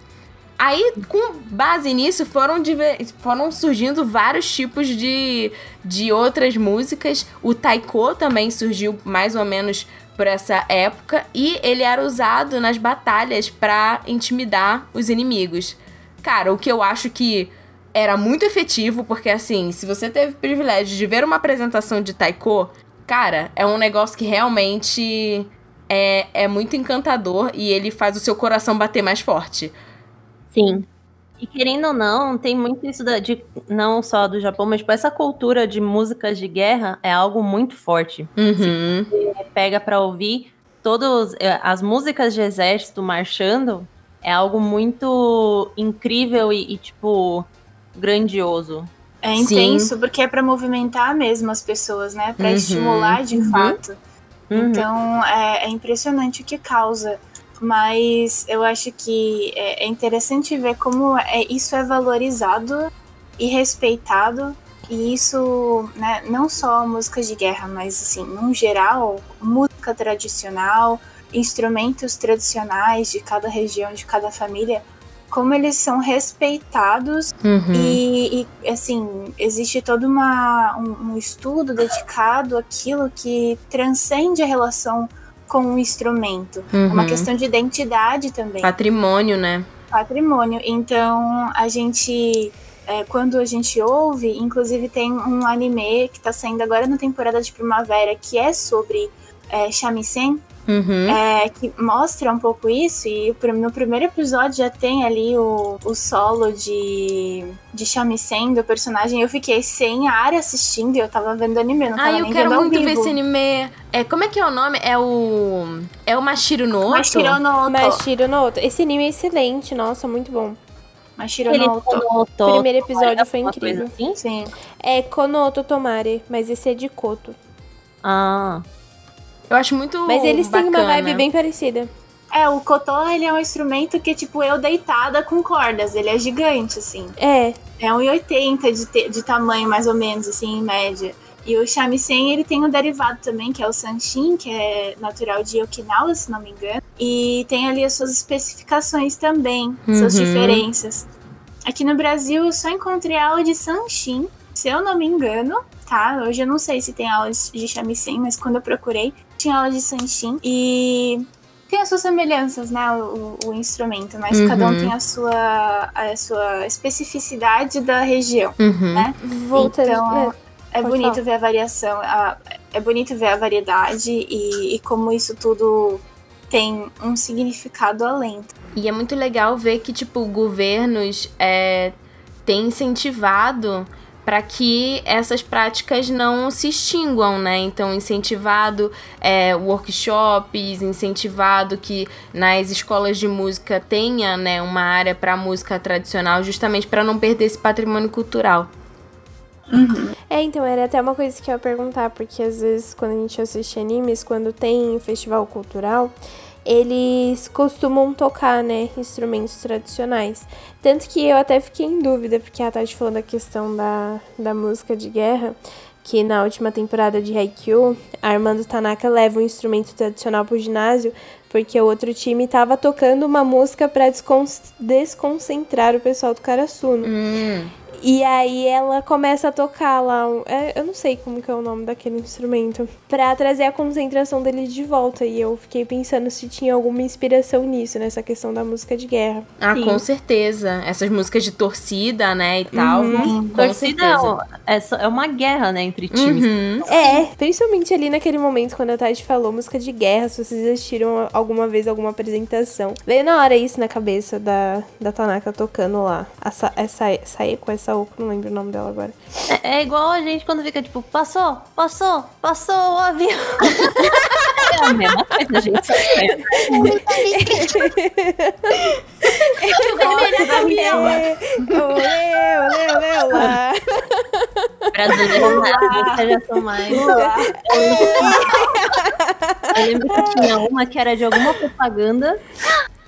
Aí, com base nisso, foram, foram surgindo vários tipos de, de outras músicas. O taiko também surgiu mais ou menos por essa época e ele era usado nas batalhas pra intimidar os inimigos. Cara, o que eu acho que era muito efetivo, porque assim, se você teve o privilégio de ver uma apresentação de taiko, cara, é um negócio que realmente é, é muito encantador e ele faz o seu coração bater mais forte. Sim. E querendo ou não, tem muito isso da, de não só do Japão, mas tipo, essa cultura de músicas de guerra é algo muito forte. Uhum. Você pega pra ouvir todas as músicas de exército marchando, é algo muito incrível e, e, tipo grandioso. É Sim. intenso porque é pra movimentar mesmo as pessoas, né? Pra Uhum. estimular de fato. Uhum. Então é, é impressionante o que causa. Mas eu acho que é, é interessante ver como é, isso é valorizado e respeitado. E isso, né, não só músicas de guerra, mas assim, num geral, música tradicional, instrumentos tradicionais de cada região, de cada família, como eles são respeitados Uhum. e, e, assim, existe todo uma, um, um estudo dedicado àquilo que transcende a relação com o instrumento. É uma Uhum. questão de identidade também, Patrimônio, né? patrimônio. Então, a gente, é, quando a gente ouve, inclusive tem um anime que tá saindo agora na temporada de primavera, que é sobre é, shamisen, Uhum. é, que mostra um pouco isso, e no primeiro episódio já tem ali o, o solo de, de shamisen do personagem. Eu fiquei sem ar assistindo e eu tava vendo anime, não tava Ah, eu nem quero muito ver esse anime. É, como é que é o nome? É o. É o Mashiro no Oto? Mashiro no Oto. Mashiro no Oto. Esse anime é excelente, nossa, muito bom. Mashiro Ele no Oto. conotou O primeiro episódio foi incrível. assim? Sim. É Konoto Tomare, mas esse é de Koto. Ah, Eu acho muito. Mas eles têm uma bacana. vibe bem parecida. É, o Kotô, ele é um instrumento que, tipo, eu deitada com cordas. Ele é gigante, assim. É, É 1,80 de, te- de tamanho, mais ou menos, assim, em média. E o shamisen, ele tem um derivado também, que é o sanshin, que é natural de Okinawa, se não me engano. E tem ali as suas especificações também, suas Uhum. diferenças. Aqui no Brasil, eu só encontrei aula de sanshin, se eu não me engano, tá? Hoje eu não sei se tem aulas de shamisen, mas quando eu procurei, tinha aula de sanshin. E tem as suas semelhanças, né, o, o instrumento, mas cada um Uhum. tem a sua, a sua especificidade da região, Uhum. né? Voltando. Então, é pode bonito falar. ver a variação, a- é bonito ver a variedade e, e como isso tudo tem um significado além. E é muito legal ver que, tipo, governos é, têm incentivado para que essas práticas não se extinguam, né? Então, incentivado é, workshops, incentivado que nas escolas de música tenha né, uma área para música tradicional, justamente para não perder esse patrimônio cultural. É, então, era até uma coisa que eu ia perguntar, porque às vezes quando a gente assiste animes, quando tem festival cultural, eles costumam tocar, né, instrumentos tradicionais. Tanto que eu até fiquei em dúvida, porque a Tati falou da questão da, da música de guerra, que na última temporada de Haikyuu, a Armando Tanaka leva um instrumento tradicional pro ginásio, porque o outro time tava tocando uma música pra descon desconcentrar o pessoal do Karasuno. Hum. E aí ela começa a tocar lá, um- é, eu não sei como que é o nome daquele instrumento, pra trazer a concentração deles de volta. E eu fiquei pensando se tinha alguma inspiração nisso, nessa questão da música de guerra. Ah, Sim. com certeza. Essas músicas de torcida, né, e tal. Uhum. Com Torcida certeza. é, só- é uma guerra, né, entre times. Uhum. É, principalmente ali naquele momento quando a Tati falou música de guerra, se vocês assistiram alguma vez alguma apresentação. Veio na hora isso na cabeça da, da Tanaka tocando lá. A Sa essa Saeko, essa Oko, não lembro o nome dela agora. É, é igual a gente quando fica tipo, passou, passou, passou o avião. é a mesma coisa, gente. só que- É, olê, olê, olê, olá. Brasileiros né, já são mais. Eu lembro que tinha uma que era de alguma propaganda.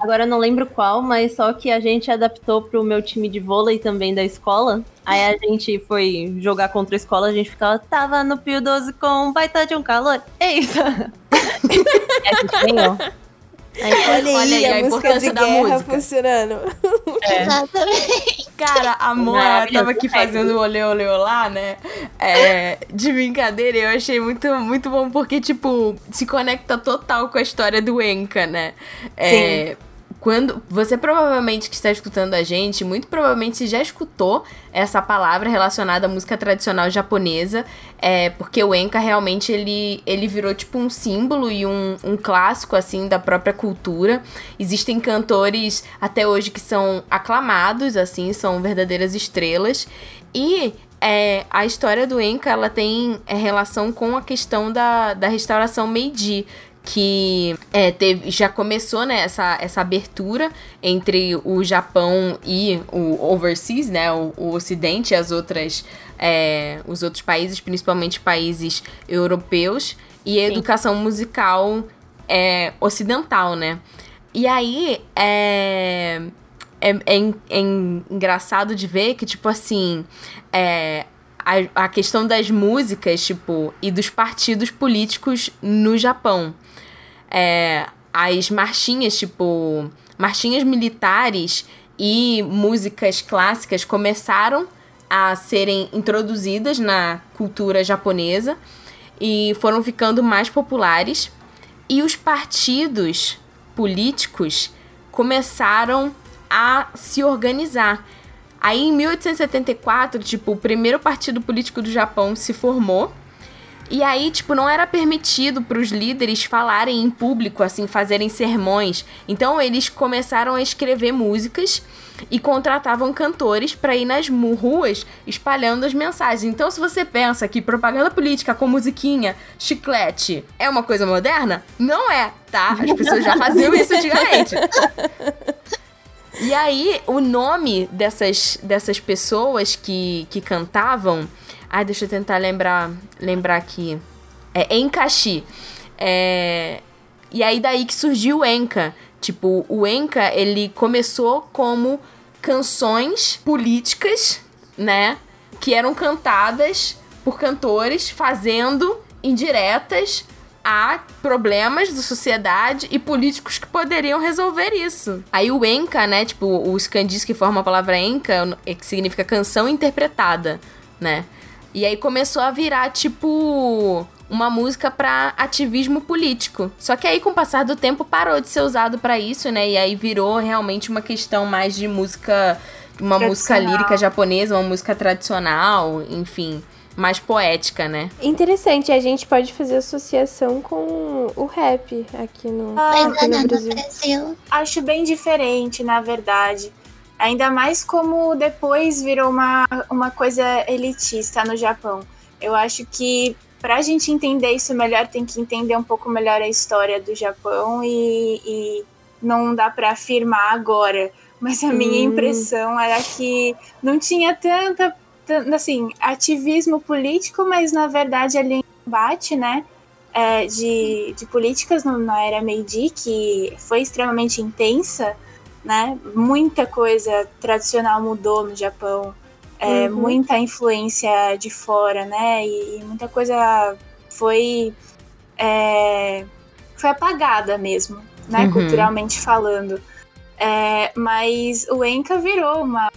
Agora eu não lembro qual, mas só que a gente adaptou pro meu time de vôlei também da escola. Aí a gente foi jogar contra a escola, a gente ficava, tava no Pio 12 com um baita de um calor. Eita! e a gente ganhou. Aí, Olha, Olha aí a a, importância da música. funcionando. Exatamente. Cara, a Moa tava aqui fazendo o olê olê olá, né? É, de brincadeira, eu achei muito, muito bom porque, tipo, se conecta total com a história do Enka, né? É, quando você provavelmente que está escutando a gente, muito provavelmente já escutou essa palavra relacionada à música tradicional japonesa, é porque o Enka realmente ele, ele virou tipo um símbolo e um, um clássico assim da própria cultura. Existem cantores até hoje que são aclamados, assim, são verdadeiras estrelas. E é, a história do Enka ela tem é, relação com a questão da, da restauração Meiji, que é, teve, já começou né, essa, essa abertura entre o Japão e o overseas, né, o, o Ocidente e as outras, é, os outros países, principalmente países europeus, e a educação musical é, ocidental, né? E aí é, é, é, é engraçado de ver que, tipo assim, é, a, a questão das músicas, tipo, e dos partidos políticos no Japão. É, as marchinhas, tipo, marchinhas militares e músicas clássicas começaram a serem introduzidas na cultura japonesa e foram ficando mais populares. E os partidos políticos começaram a se organizar. Aí em 1874, tipo, o primeiro partido político do Japão se formou. E aí, tipo, não era permitido para os líderes falarem em público, assim, fazerem sermões. Então, eles começaram a escrever músicas e contratavam cantores para ir nas ruas espalhando as mensagens. Então, se você pensa que propaganda política com musiquinha, chiclete, é uma coisa moderna, não é, tá? As pessoas já faziam isso antigamente. E aí, o nome dessas, dessas pessoas que, que cantavam. Ai, deixa eu tentar lembrar, lembrar aqui. É Encaxi. É, e aí, daí que surgiu o Enka. Tipo, o Enka, ele começou como canções políticas, né? Que eram cantadas por cantores fazendo indiretas a problemas da sociedade e políticos que poderiam resolver isso. Aí o Enka, né, tipo, os kanjis que formam a palavra Enka, é que significa canção interpretada, né? E aí começou a virar, tipo, uma música para ativismo político. Só que aí com o passar do tempo parou de ser usado para isso, né? E aí virou realmente uma questão mais de música, uma música lírica japonesa, uma música tradicional, enfim, mais poética, né? Interessante, a gente pode fazer associação com o rap aqui no, Ah, aqui no Brasil. Brasil. Acho bem diferente, na verdade. Ainda mais como depois virou uma, uma coisa elitista no Japão. Eu acho que pra gente entender isso melhor, tem que entender um pouco melhor a história do Japão e, e não dá pra afirmar agora. Mas a minha Hum. impressão era que não tinha tanta, tan- assim, ativismo político, mas na verdade ali em combate, né? é, de, de políticas no- na era Meiji, que foi extremamente intensa, né? Muita coisa tradicional mudou no Japão, é, Uhum. muita influência de fora, né? E, e muita coisa foi, é, foi apagada mesmo, né? Uhum. Culturalmente falando. É, mas o Enka virou uma,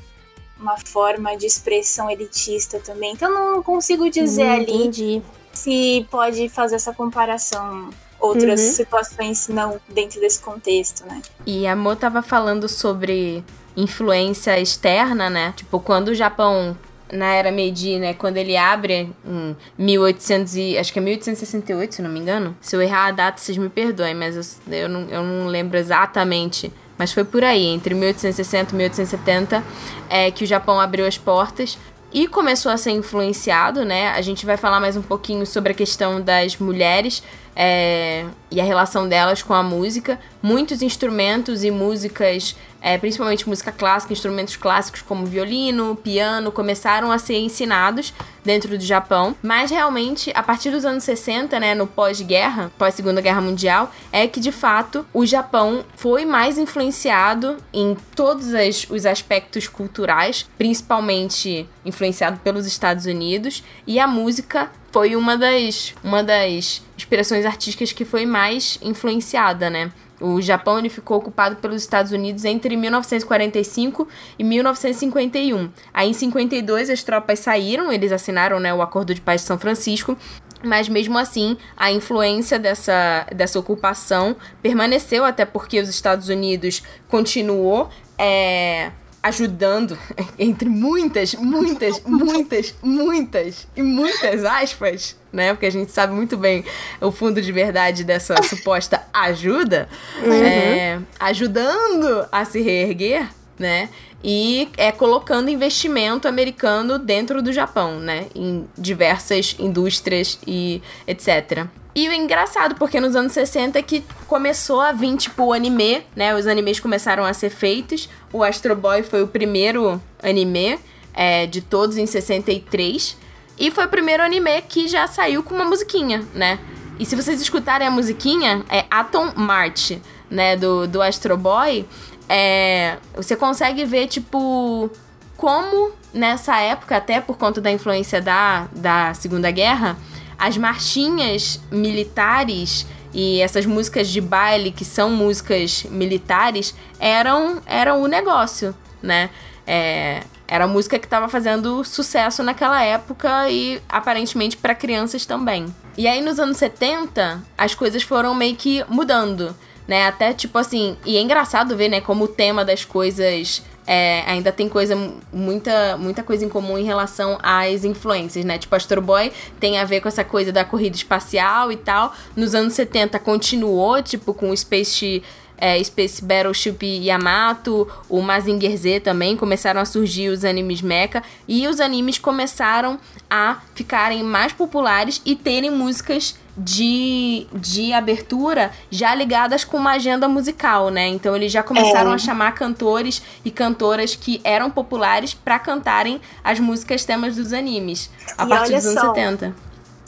uma forma de expressão elitista também. Então não consigo dizer Hum, ali Entendi. se pode fazer essa comparação outras Uhum. situações não dentro desse contexto, né? E a Mo tava falando sobre influência externa, né? Tipo, quando o Japão, na era Meiji, né? Quando ele abre em 1800 e... Acho que é 1868, se não me engano. Se eu errar a data, vocês me perdoem, mas eu, eu, não, eu não lembro exatamente. Mas foi por aí, entre 1860 e 1870, é, que o Japão abriu as portas e começou a ser influenciado, né? A gente vai falar mais um pouquinho sobre a questão das mulheres é, e a relação delas com a música. Muitos instrumentos e músicas, é, principalmente música clássica, instrumentos clássicos como violino, piano, começaram a ser ensinados dentro do Japão. Mas realmente, a partir dos anos 60, né, no pós-guerra, pós-segunda guerra mundial, é que de fato o Japão foi mais influenciado em todos as- os aspectos culturais, principalmente influenciado pelos Estados Unidos, e a música foi uma das, uma das inspirações artísticas que foi mais influenciada, né? O Japão ele ficou ocupado pelos Estados Unidos entre 1945 e 1951. Aí em 52 as tropas saíram, eles assinaram né, o Acordo de Paz de São Francisco, mas mesmo assim a influência dessa, dessa ocupação permaneceu, até porque os Estados Unidos continuou é, ajudando, [laughs] entre muitas, muitas, muitas, muitas e muitas aspas, né? Porque a gente sabe muito bem o fundo de verdade dessa suposta ajuda, é, ajudando a se reerguer, né? E é colocando investimento americano dentro do Japão, né? Em diversas indústrias e etc. E o engraçado, porque nos anos 60 é que começou a vir, tipo, o anime, né? Os animes começaram a ser feitos. O Astro Boy foi o primeiro anime é, de todos em 63. E foi o primeiro anime que já saiu com uma musiquinha, né? E se vocês escutarem a musiquinha, é Atom March, né? Do, do Astro Boy. É, você consegue ver, tipo, como nessa época, até por conta da influência da, da Segunda Guerra, as marchinhas militares e essas músicas de baile, que são músicas militares, eram, eram o negócio, né? É, era a música que estava fazendo sucesso naquela época e aparentemente para crianças também. E aí nos anos 70, as coisas foram meio que mudando, né? Até tipo assim, e é engraçado ver, né, como o tema das coisas é, ainda tem coisa, muita, muita coisa em comum em relação às influências, né? Tipo, Astro Boy tem a ver com essa coisa da corrida espacial e tal. Nos anos 70 continuou, tipo, com o Space, é, Space Battleship Yamato, o Mazinger Z também, começaram a surgir os animes mecha. E os animes começaram a ficarem mais populares e terem músicas de, de abertura já ligadas com uma agenda musical, né? Então eles já começaram É. a chamar cantores e cantoras que eram populares pra cantarem as músicas temas dos animes a E partir dos anos só, 70.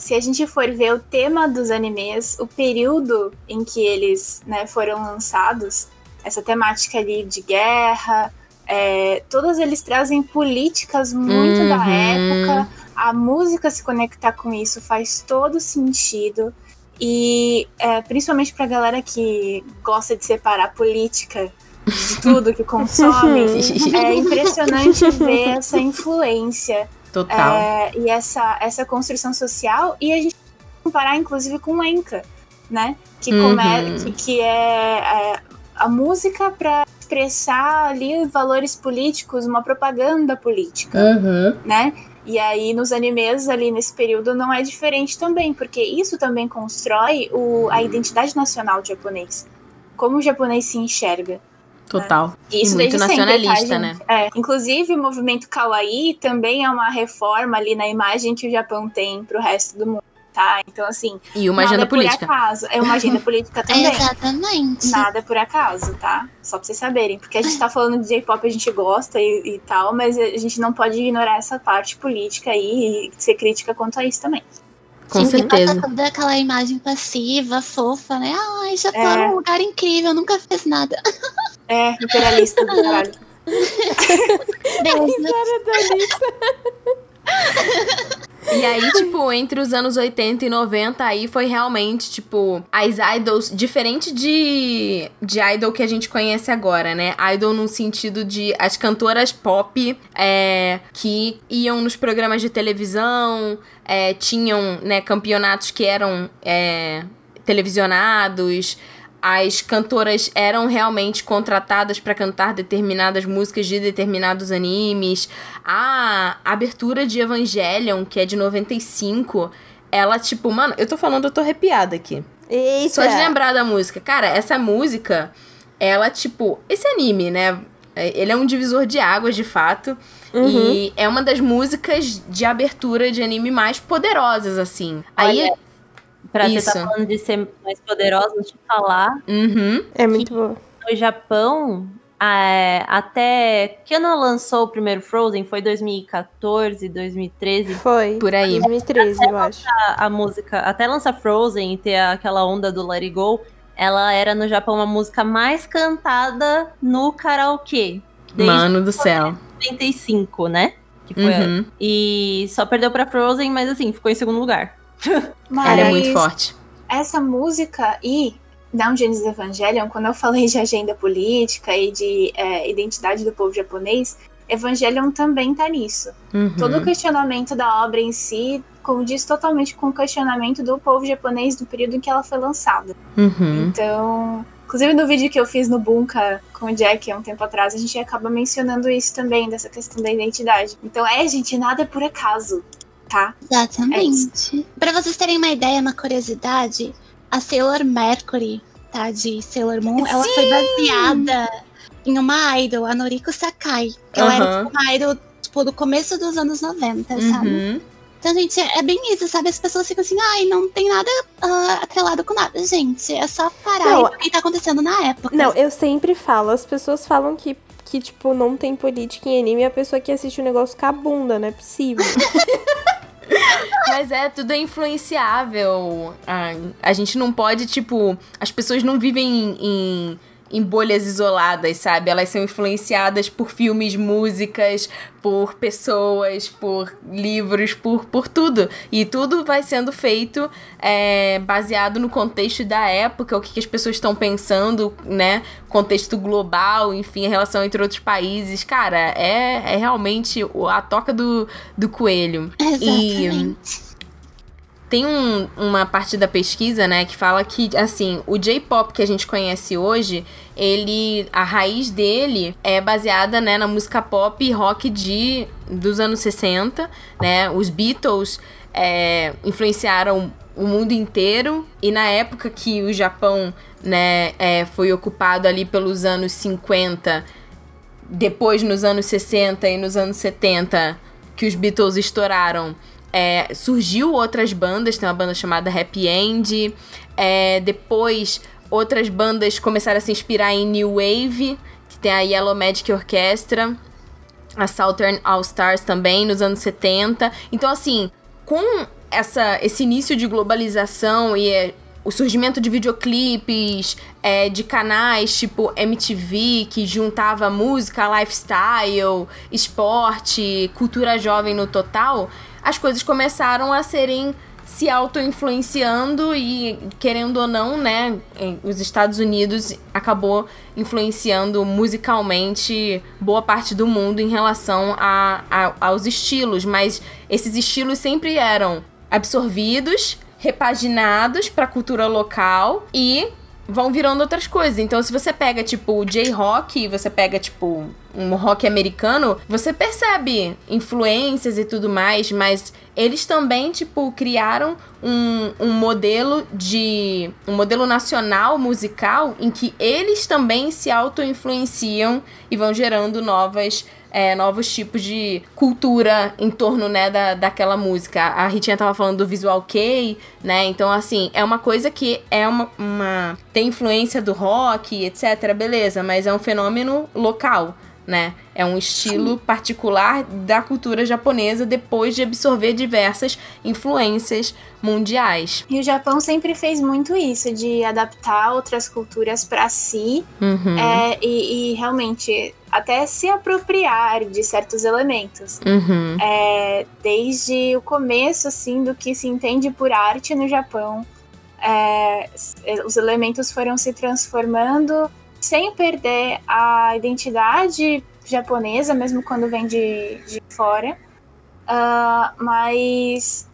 Se a gente for ver o tema dos animes, o período em que eles né, foram lançados, essa temática ali de guerra, é, todos eles trazem políticas muito da Uhum. época. A música se conectar com isso faz todo sentido. E é, principalmente pra galera que gosta de separar política de tudo que [laughs] consome, [laughs] é impressionante ver essa influência Total. é, e essa, essa construção social. E a gente comparar, inclusive, com o Enka, né? Que, Uhum. come- que, que é, é a música para expressar ali valores políticos, uma propaganda política, Uhum. né? E aí nos animes ali nesse período não é diferente também, porque isso também constrói o, a identidade nacional do japonês. Como o japonês se enxerga. Total. E isso E muito desde sempre, nacionalista, tá, né? É. Inclusive, o movimento Kawaii também é uma reforma ali na imagem que o Japão tem pro resto do mundo, tá? Então, assim. E uma agenda é por política. acaso. É uma agenda política [laughs] também. Exatamente. Nada por acaso, tá? Só pra vocês saberem. Porque a gente tá falando de J-pop, a gente gosta e, e tal, mas a gente não pode ignorar essa parte política aí e ser crítica quanto a isso também. Com Sim, passa certeza. toda aquela imagem passiva, fofa, né? Ai, Japão é É. um lugar incrível, nunca fez nada. [laughs] É, imperialista do caralho. [laughs] E aí, tipo, entre os anos 80 e 90, aí foi realmente, tipo, as idols, diferente de, de idol que a gente conhece agora, né? Idol no sentido de as cantoras pop é, que iam nos programas de televisão, é, tinham, né, campeonatos que eram é, televisionados. As cantoras eram realmente contratadas pra cantar determinadas músicas de determinados animes. A abertura de Evangelion, que é de 95, ela, tipo, mano, eu tô falando, eu tô arrepiada aqui. Eita! Só de lembrar da música. Cara, essa música, ela, tipo, esse anime, né? é- Ele é um divisor de águas, de fato. Uhum. E é uma das músicas de abertura de anime mais poderosas, assim. Aí. Pra você Isso. tá falando de ser mais poderosa, deixa eu falar. Uhum. É muito boa. No Japão, é, até que ano lançou o primeiro Frozen? Foi 2014, 2013. Foi. Por aí. 2013, eu acho. A, a música, até lançar Frozen e ter aquela onda do Let It Go, ela era no Japão uma música mais cantada no karaokê. Mano do céu. 95, né? Que foi a- Uhum. E só perdeu pra Frozen, mas assim, ficou em segundo lugar. Mas Ela é muito forte. essa música e Down Genesis Evangelion, quando eu falei de agenda política e de é, identidade do povo japonês, Evangelion também tá nisso. Uhum. Todo o questionamento da obra em si condiz totalmente com o questionamento do povo japonês do período em que ela foi lançada. Uhum. Então, inclusive no vídeo que eu fiz no Bunka com o Jack há um tempo atrás, a gente acaba mencionando isso também, dessa questão da identidade. Então, é, gente, nada é por acaso, tá? Exatamente. Pra vocês terem uma ideia, uma curiosidade, a Sailor Mercury, tá? De Sailor Moon, ela foi baseada em uma idol, a Noriko Sakai. Ela era Aham. tipo, uma idol, tipo, do começo dos anos 90, sabe? Uhum. Então, gente, é bem isso, sabe? As pessoas ficam assim, ai, não tem nada ah, atrelado com nada. Gente, é só parar Não, e ver o que tá acontecendo na época. Não, eu sempre falo, as pessoas falam que, que, tipo, não tem política em anime e a pessoa que assiste o negócio com a bunda, não é possível. [laughs] Mas é, tudo é influenciável. A, a gente não pode, tipo. As pessoas não vivem em, em, em bolhas isoladas, sabe? Elas são influenciadas por filmes, músicas, por pessoas, por livros, por, por tudo. E tudo vai sendo feito é, baseado no contexto da época, o que, que as pessoas estão pensando, né? Contexto global, enfim, a relação entre outros países. Cara, é, é realmente a toca do, do coelho. E Exatamente. Tem um- uma parte da pesquisa, né, que fala que, assim, o J-pop que a gente conhece hoje, ele, a raiz dele é baseada, né, na música pop e rock de, dos anos 60, né, os Beatles é, influenciaram o mundo inteiro. E na época que o Japão, né, é, foi ocupado ali pelos anos 50, depois nos anos 60 e nos anos 70 que os Beatles estouraram, é, surgiu outras bandas, tem uma banda chamada Happy End, é, depois outras bandas começaram a se inspirar em New Wave, que tem a Yellow Magic Orchestra, a Southern All Stars também, nos anos 70. Então, assim, com essa, esse início de globalização e é, o surgimento de videoclipes, é, de canais tipo MTV, que juntava música, lifestyle, esporte, cultura jovem no total, as coisas começaram a serem se auto-influenciando e, querendo ou não, né, os Estados Unidos acabou influenciando musicalmente boa parte do mundo em relação a, a- aos estilos, mas esses estilos sempre eram absorvidos, repaginados pra cultura local e vão virando outras coisas. Então, se você pega, tipo, o J-Rock, você pega, tipo, um rock americano, você percebe influências e tudo mais, mas eles também, tipo, criaram um, um modelo de. um modelo nacional musical em que eles também se auto-influenciam e vão gerando novas é, novos tipos de cultura em torno, né, da, daquela música. A Ritinha tava falando do visual kei, né? Então, assim, é uma coisa que é uma, uma. tem influência do rock, etc. Beleza, mas é um fenômeno local. Né? É um estilo particular da cultura japonesa depois de absorver diversas influências mundiais. E o Japão sempre fez muito isso, de adaptar outras culturas para si Uhum. é, e, e realmente até se apropriar de certos elementos. Uhum. É, desde o começo, assim, do que se entende por arte no Japão, é, os elementos foram se transformando sem perder a identidade japonesa, mesmo quando vem de, de fora. Ah, mas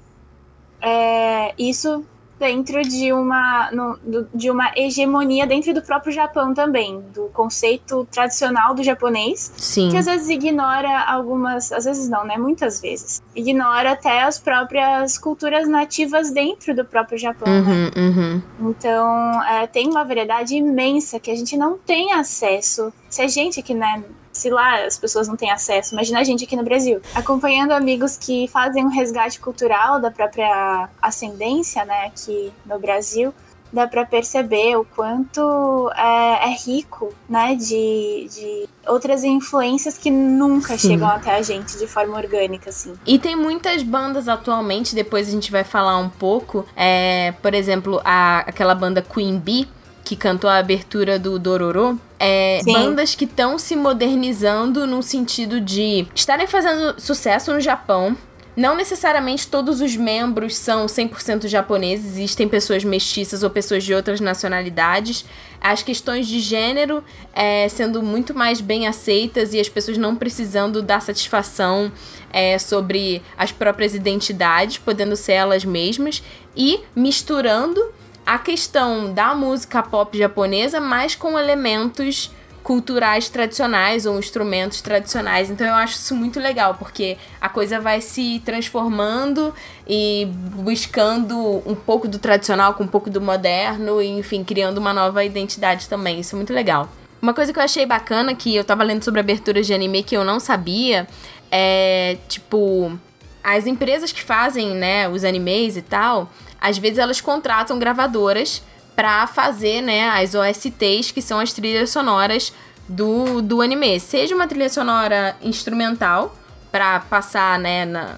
é, isso dentro de uma, no- de uma hegemonia dentro do próprio Japão também, do conceito tradicional do japonês, Sim. que às vezes ignora algumas, às vezes não, né? Muitas vezes. Ignora até as próprias culturas nativas dentro do próprio Japão. né? Uhum, uhum. Então, é, tem uma variedade imensa que a gente não tem acesso. Se a gente aqui, né? Se lá as pessoas não têm acesso, imagina a gente aqui no Brasil. Acompanhando amigos que fazem um resgate cultural da própria ascendência, né, aqui no Brasil, dá pra perceber o quanto é, é rico, né, de, de outras influências que nunca Sim. chegam até a gente de forma orgânica, assim. E tem muitas bandas atualmente, depois a gente vai falar um pouco. É, por exemplo, a, aquela banda Queen Bee, que cantou a abertura do Dororo. É, bandas que estão se modernizando no sentido de estarem fazendo sucesso no Japão. Não necessariamente todos os membros são 100% japoneses, existem pessoas mestiças ou pessoas de outras nacionalidades. As questões de gênero é, sendo muito mais bem aceitas e as pessoas não precisando dar satisfação é, sobre as próprias identidades, podendo ser elas mesmas, e misturando a questão da música pop japonesa, mas com elementos culturais tradicionais ou instrumentos tradicionais. Então eu acho isso muito legal, porque a coisa vai se transformando e buscando um pouco do tradicional com um pouco do moderno, e, enfim, criando uma nova identidade também. Isso é muito legal. Uma coisa que eu achei bacana, que eu tava lendo sobre aberturas de anime que eu não sabia, é tipo. As empresas que fazem, né, os animes e tal, às vezes elas contratam gravadoras pra fazer, né, as OSTs, que são as trilhas sonoras do, do anime. Seja uma trilha sonora instrumental, pra passar, né, na...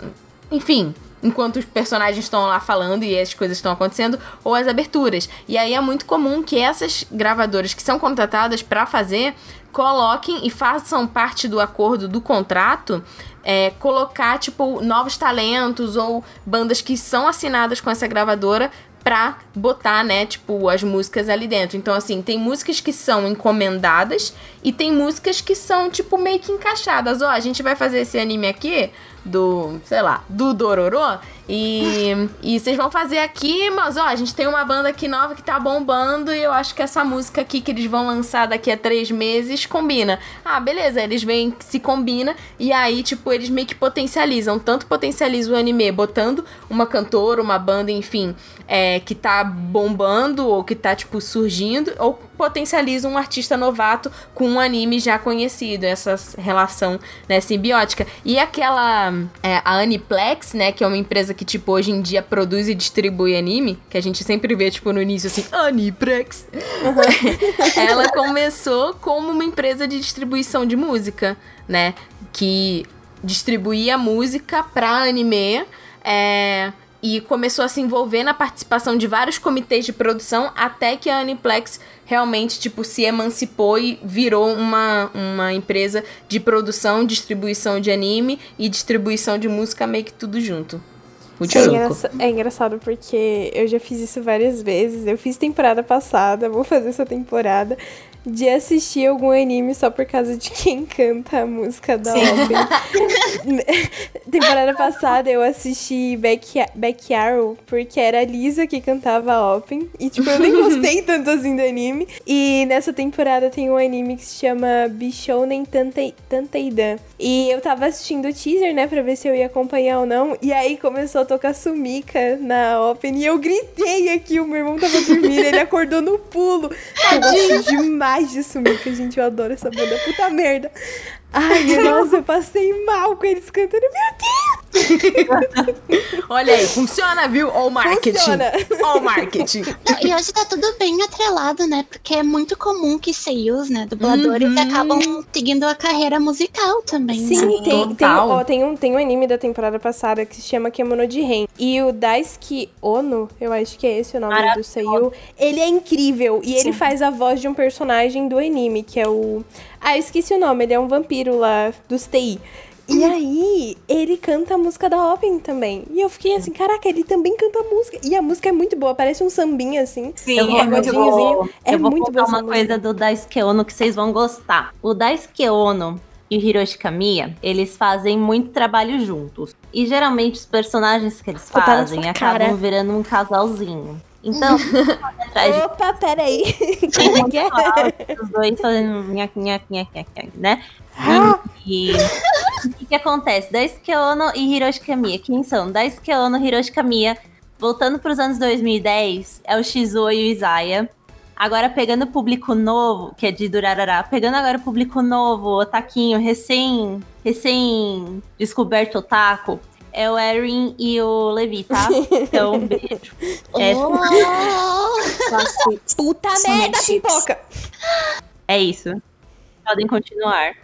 Enfim, enquanto os personagens estão lá falando e as coisas estão acontecendo, ou as aberturas. E aí é muito comum que essas gravadoras que são contratadas pra fazer coloquem e façam parte do acordo do contrato é, colocar, tipo, novos talentos ou bandas que são assinadas com essa gravadora pra botar, né, tipo, as músicas ali dentro. Então, assim, tem músicas que são encomendadas e tem músicas que são, tipo, meio que encaixadas. Ó, a gente vai fazer esse anime aqui do, sei lá, do Dororo e, e vocês vão fazer aqui, mas ó, a gente tem uma banda aqui nova que tá bombando e eu acho que essa música aqui que eles vão lançar daqui a três meses combina. Ah, beleza, eles que se combina e aí, tipo, eles meio que potencializam. Tanto potencializa o anime botando uma cantora, uma banda, enfim, é, que tá bombando ou que tá, tipo, surgindo, ou potencializa um artista novato com um anime já conhecido, essa relação, né, simbiótica. E aquela, é, a Aniplex, né, que é uma empresa que, tipo, hoje em dia produz e distribui anime, que a gente sempre vê, tipo, no início, assim, Aniplex. [laughs] Ela começou como uma empresa de distribuição de música, né, que distribuía música pra anime, é, e começou a se envolver na participação de vários comitês de produção até que a Aniplex realmente tipo se emancipou e virou uma, uma empresa de produção, distribuição de anime e distribuição de música meio que tudo junto. Muito É, engraça- é engraçado porque eu já fiz isso várias vezes. Eu fiz temporada passada, vou fazer essa temporada. De assistir algum anime só por causa de quem canta a música da Open. [laughs] Temporada passada eu assisti Back, Back Arrow, porque era a Lisa que cantava a Open. E, tipo, eu nem [laughs] gostei tanto assim do anime. E nessa temporada tem um anime que se chama Bishounen Tantei- Tanteidan. E eu tava assistindo o teaser, né, pra ver se eu ia acompanhar ou não. E aí começou a tocar Sumika na Open. E eu gritei aqui, o meu irmão tava dormindo, ele acordou no pulo. Eu gosto [laughs] demais de Sumika, gente. Eu adoro essa banda. Puta merda. Ai, nossa, eu passei mal com eles cantando. Meu [laughs] Olha aí, funciona, viu? O marketing. Funciona. O marketing. Não, E hoje tá tudo bem atrelado, né? Porque é muito comum que seiyus, né, dubladores, Uhum. acabam seguindo a carreira musical também, né? Sim, tem, tem, total. ó, tem, um, tem um anime da temporada passada que se chama Kemono de Ren. E o Daisuke Ono, eu acho que é esse o nome do Maravilhoso. Seiyu, ele é incrível. E ele faz a voz de um personagem do anime, que é o... Ah, eu esqueci o nome, ele é um vampiro lá dos TI. E aí, ele canta a música da Open também. E eu fiquei assim, caraca, ele também canta a música. E a música é muito boa, parece um sambinha assim. Sim, é muito bom. É eu vou muito contar uma música. coisa do Daisuke Ono que vocês vão gostar. O Daisuke Ono e o Hiroshi Kamiya, eles fazem muito trabalho juntos. E geralmente os personagens que eles fazem acabam cara. virando um casalzinho. Então, [laughs] de Opa, peraí. [laughs] É é? os dois fazendo nhaque, nhaque, nhaque, né? E, e o que, que acontece? Daisuke Ono e Hiroshi Kamiya, quem são? Daisuke Ono e Hiroshi Kamiya, voltando para os anos 2010, é o Shizuo e o Isaiah. Agora pegando o público novo, que é de Durarará, pegando agora o público novo, o otaquinho, recém, recém descoberto otaku, é o Erin e o Levi, tá? Então, um [laughs] beijo. É, Oh, Puta São merda, chips. pipoca. É isso. Podem continuar. [laughs]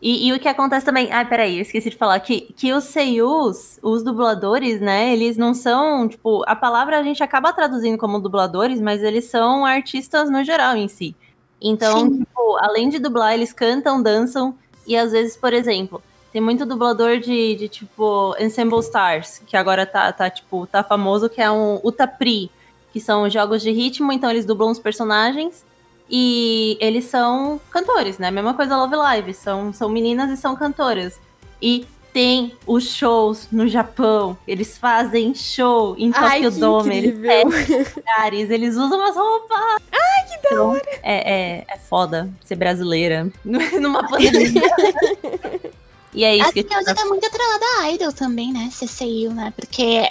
e, e o que acontece também. Ai, peraí, eu esqueci de falar que, que os seiyus, os dubladores, né? Eles não são, tipo, a palavra a gente acaba traduzindo como dubladores, mas eles são artistas no geral em si. Então, Sim. tipo, além de dublar, eles cantam, dançam e às vezes, por exemplo, tem muito dublador de, de tipo Ensemble Stars, que agora tá, tá, tipo, tá famoso, que é um Utapri, que são jogos de ritmo, então eles dublam os personagens e eles são cantores, né? Mesma coisa Love Live, são, são meninas e são cantoras. E tem os shows no Japão, eles fazem show em Tokyo Dome, eles incrível. em lugares, eles usam umas roupas. Ai, que da hora! É, é, é foda ser brasileira [laughs] numa pandemia. [laughs] e é isso Acho que que hoje tá muito atrelada a Idol também, né? Seiyuu, né? Porque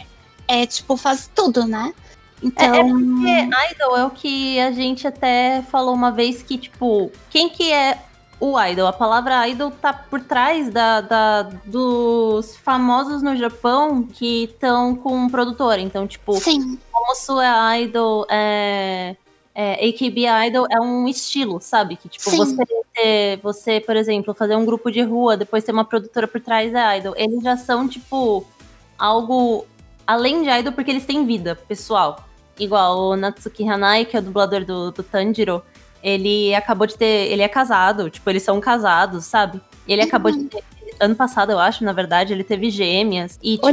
é, tipo, faz tudo, né? Então, É, Porque idol é o que a gente até falou uma vez que, tipo, quem que é o idol? A palavra idol tá por trás da, da- dos famosos no Japão que estão com um produtor. Então, tipo, sim, como sua idol é, é, AKB idol é um estilo, sabe? Que tipo, Sim. você você, por exemplo, fazer um grupo de rua, depois ter uma produtora por trás é idol. Eles já são, tipo, algo além de idol, porque eles têm vida pessoal. Igual o Natsuki Hanai, que é o dublador do, do Tanjiro, ele acabou de ter. Ele é casado, tipo, eles são casados, sabe? Ele acabou de ter. Ano passado, eu acho, na verdade, ele teve gêmeas. E, tipo,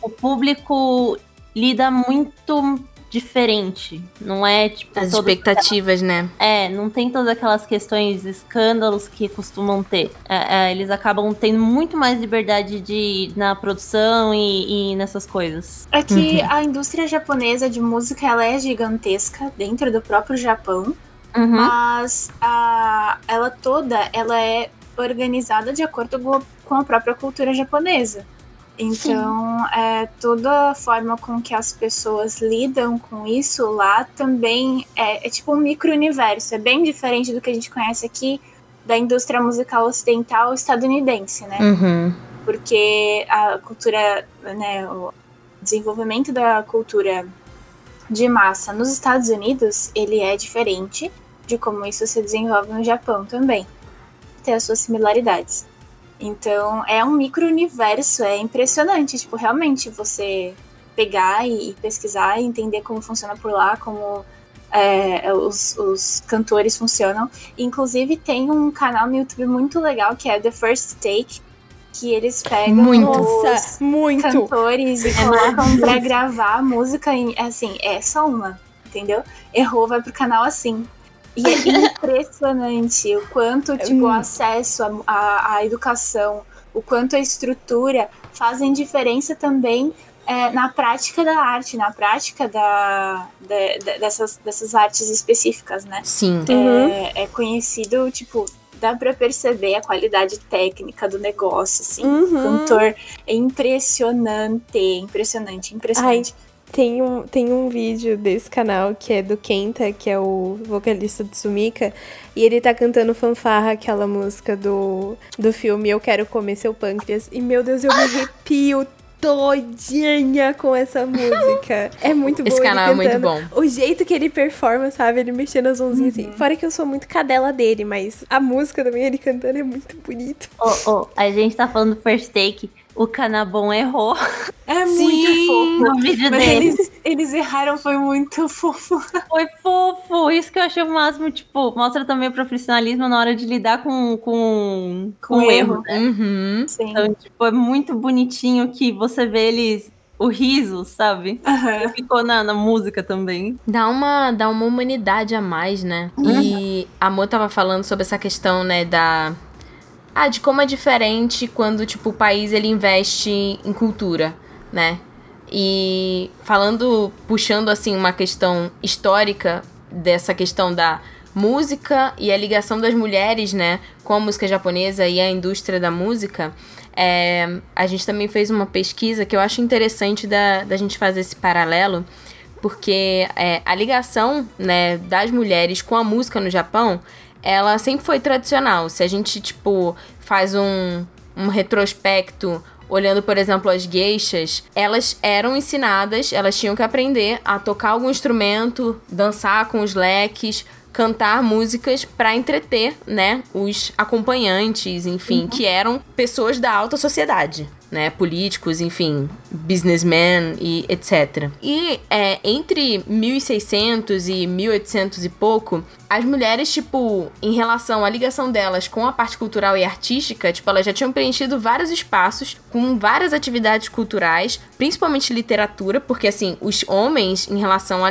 o público lida muito diferente. Não é, tipo, As expectativas, né? é, não tem todas aquelas questões, escândalos que costumam ter. É, é, eles acabam tendo muito mais liberdade de na produção e, e nessas coisas. É que a indústria japonesa de música ela é gigantesca dentro do próprio Japão, Uhum. mas a, ela toda ela é organizada de acordo com a própria cultura japonesa. Então, é, toda a forma com que as pessoas lidam com isso lá também é, é tipo um micro-universo. É bem diferente do que a gente conhece aqui da indústria musical ocidental estadunidense, né? Uhum. porque a cultura, né, o desenvolvimento da cultura de massa nos Estados Unidos, ele é diferente de como isso se desenvolve no Japão também. Tem as suas similaridades. Então, é um micro-universo, é impressionante, tipo, realmente você pegar e, e pesquisar e entender como funciona por lá, como é, os, os cantores funcionam. Inclusive, tem um canal no YouTube muito legal que é The First Take, que eles pegam Muito. os muito. cantores e colocam pra gravar a música em, assim, é só uma, entendeu? Errou, vai pro canal assim. E é impressionante o quanto, [laughs] tipo, o acesso à- educação, o quanto a estrutura fazem diferença também é, na prática da arte, na prática da, da- da- dessas, dessas artes específicas, né? Sim. É, é conhecido, tipo, dá pra perceber a qualidade técnica do negócio, assim. Uhum. O cantor é impressionante, impressionante, impressionante. Tem um, tem um vídeo desse canal que é do Kenta, que é o vocalista do Sumika, e ele tá cantando fanfarra, aquela música do, do filme Eu Quero Comer Seu Pâncreas. E meu Deus, eu me arrepio todinha com essa música. É muito bom. Esse ele canal é muito bom. O jeito que ele performa, sabe? Ele mexendo as mãozinhas assim. Fora que eu sou muito cadela dele, mas a música também, ele cantando, é muito bonito. Ô, ô, a gente tá falando do first take. O Canabon errou É [laughs] Sim, muito fofo. no vídeo Mas dele. eles, eles erraram, foi muito fofo. [laughs] Foi fofo. Isso que eu achei o máximo. Tipo, mostra também o profissionalismo na hora de lidar com, com, Com com o erro. erro. né? Uhum. Sim. Então, tipo, é muito bonitinho que você vê eles. O riso, sabe? Aham. Ficou na, na música também. Dá uma, dá uma humanidade a mais, né? E a Mo tava falando sobre essa questão, né, da... Ah, de como é diferente quando, tipo, o país, ele investe em cultura, né? E falando, puxando, assim, uma questão histórica dessa questão da música e a ligação das mulheres, né, com a música japonesa e a indústria da música, é, a gente também fez uma pesquisa que eu acho interessante da, da gente fazer esse paralelo, porque é, a ligação né, das mulheres com a música no Japão, ela sempre foi tradicional. Se a gente, tipo, faz um, um retrospecto olhando, por exemplo, as geishas, elas eram ensinadas, elas tinham que aprender a tocar algum instrumento, dançar com os leques, cantar músicas para entreter, né, os acompanhantes, enfim, que eram pessoas da alta sociedade, né, políticos, enfim, businessmen e etc. E é, entre 1600 e 1800 e pouco, as mulheres, tipo, em relação à ligação delas com a parte cultural e artística, tipo, elas já tinham preenchido vários espaços com várias atividades culturais, principalmente literatura, porque, assim, os homens, em relação à,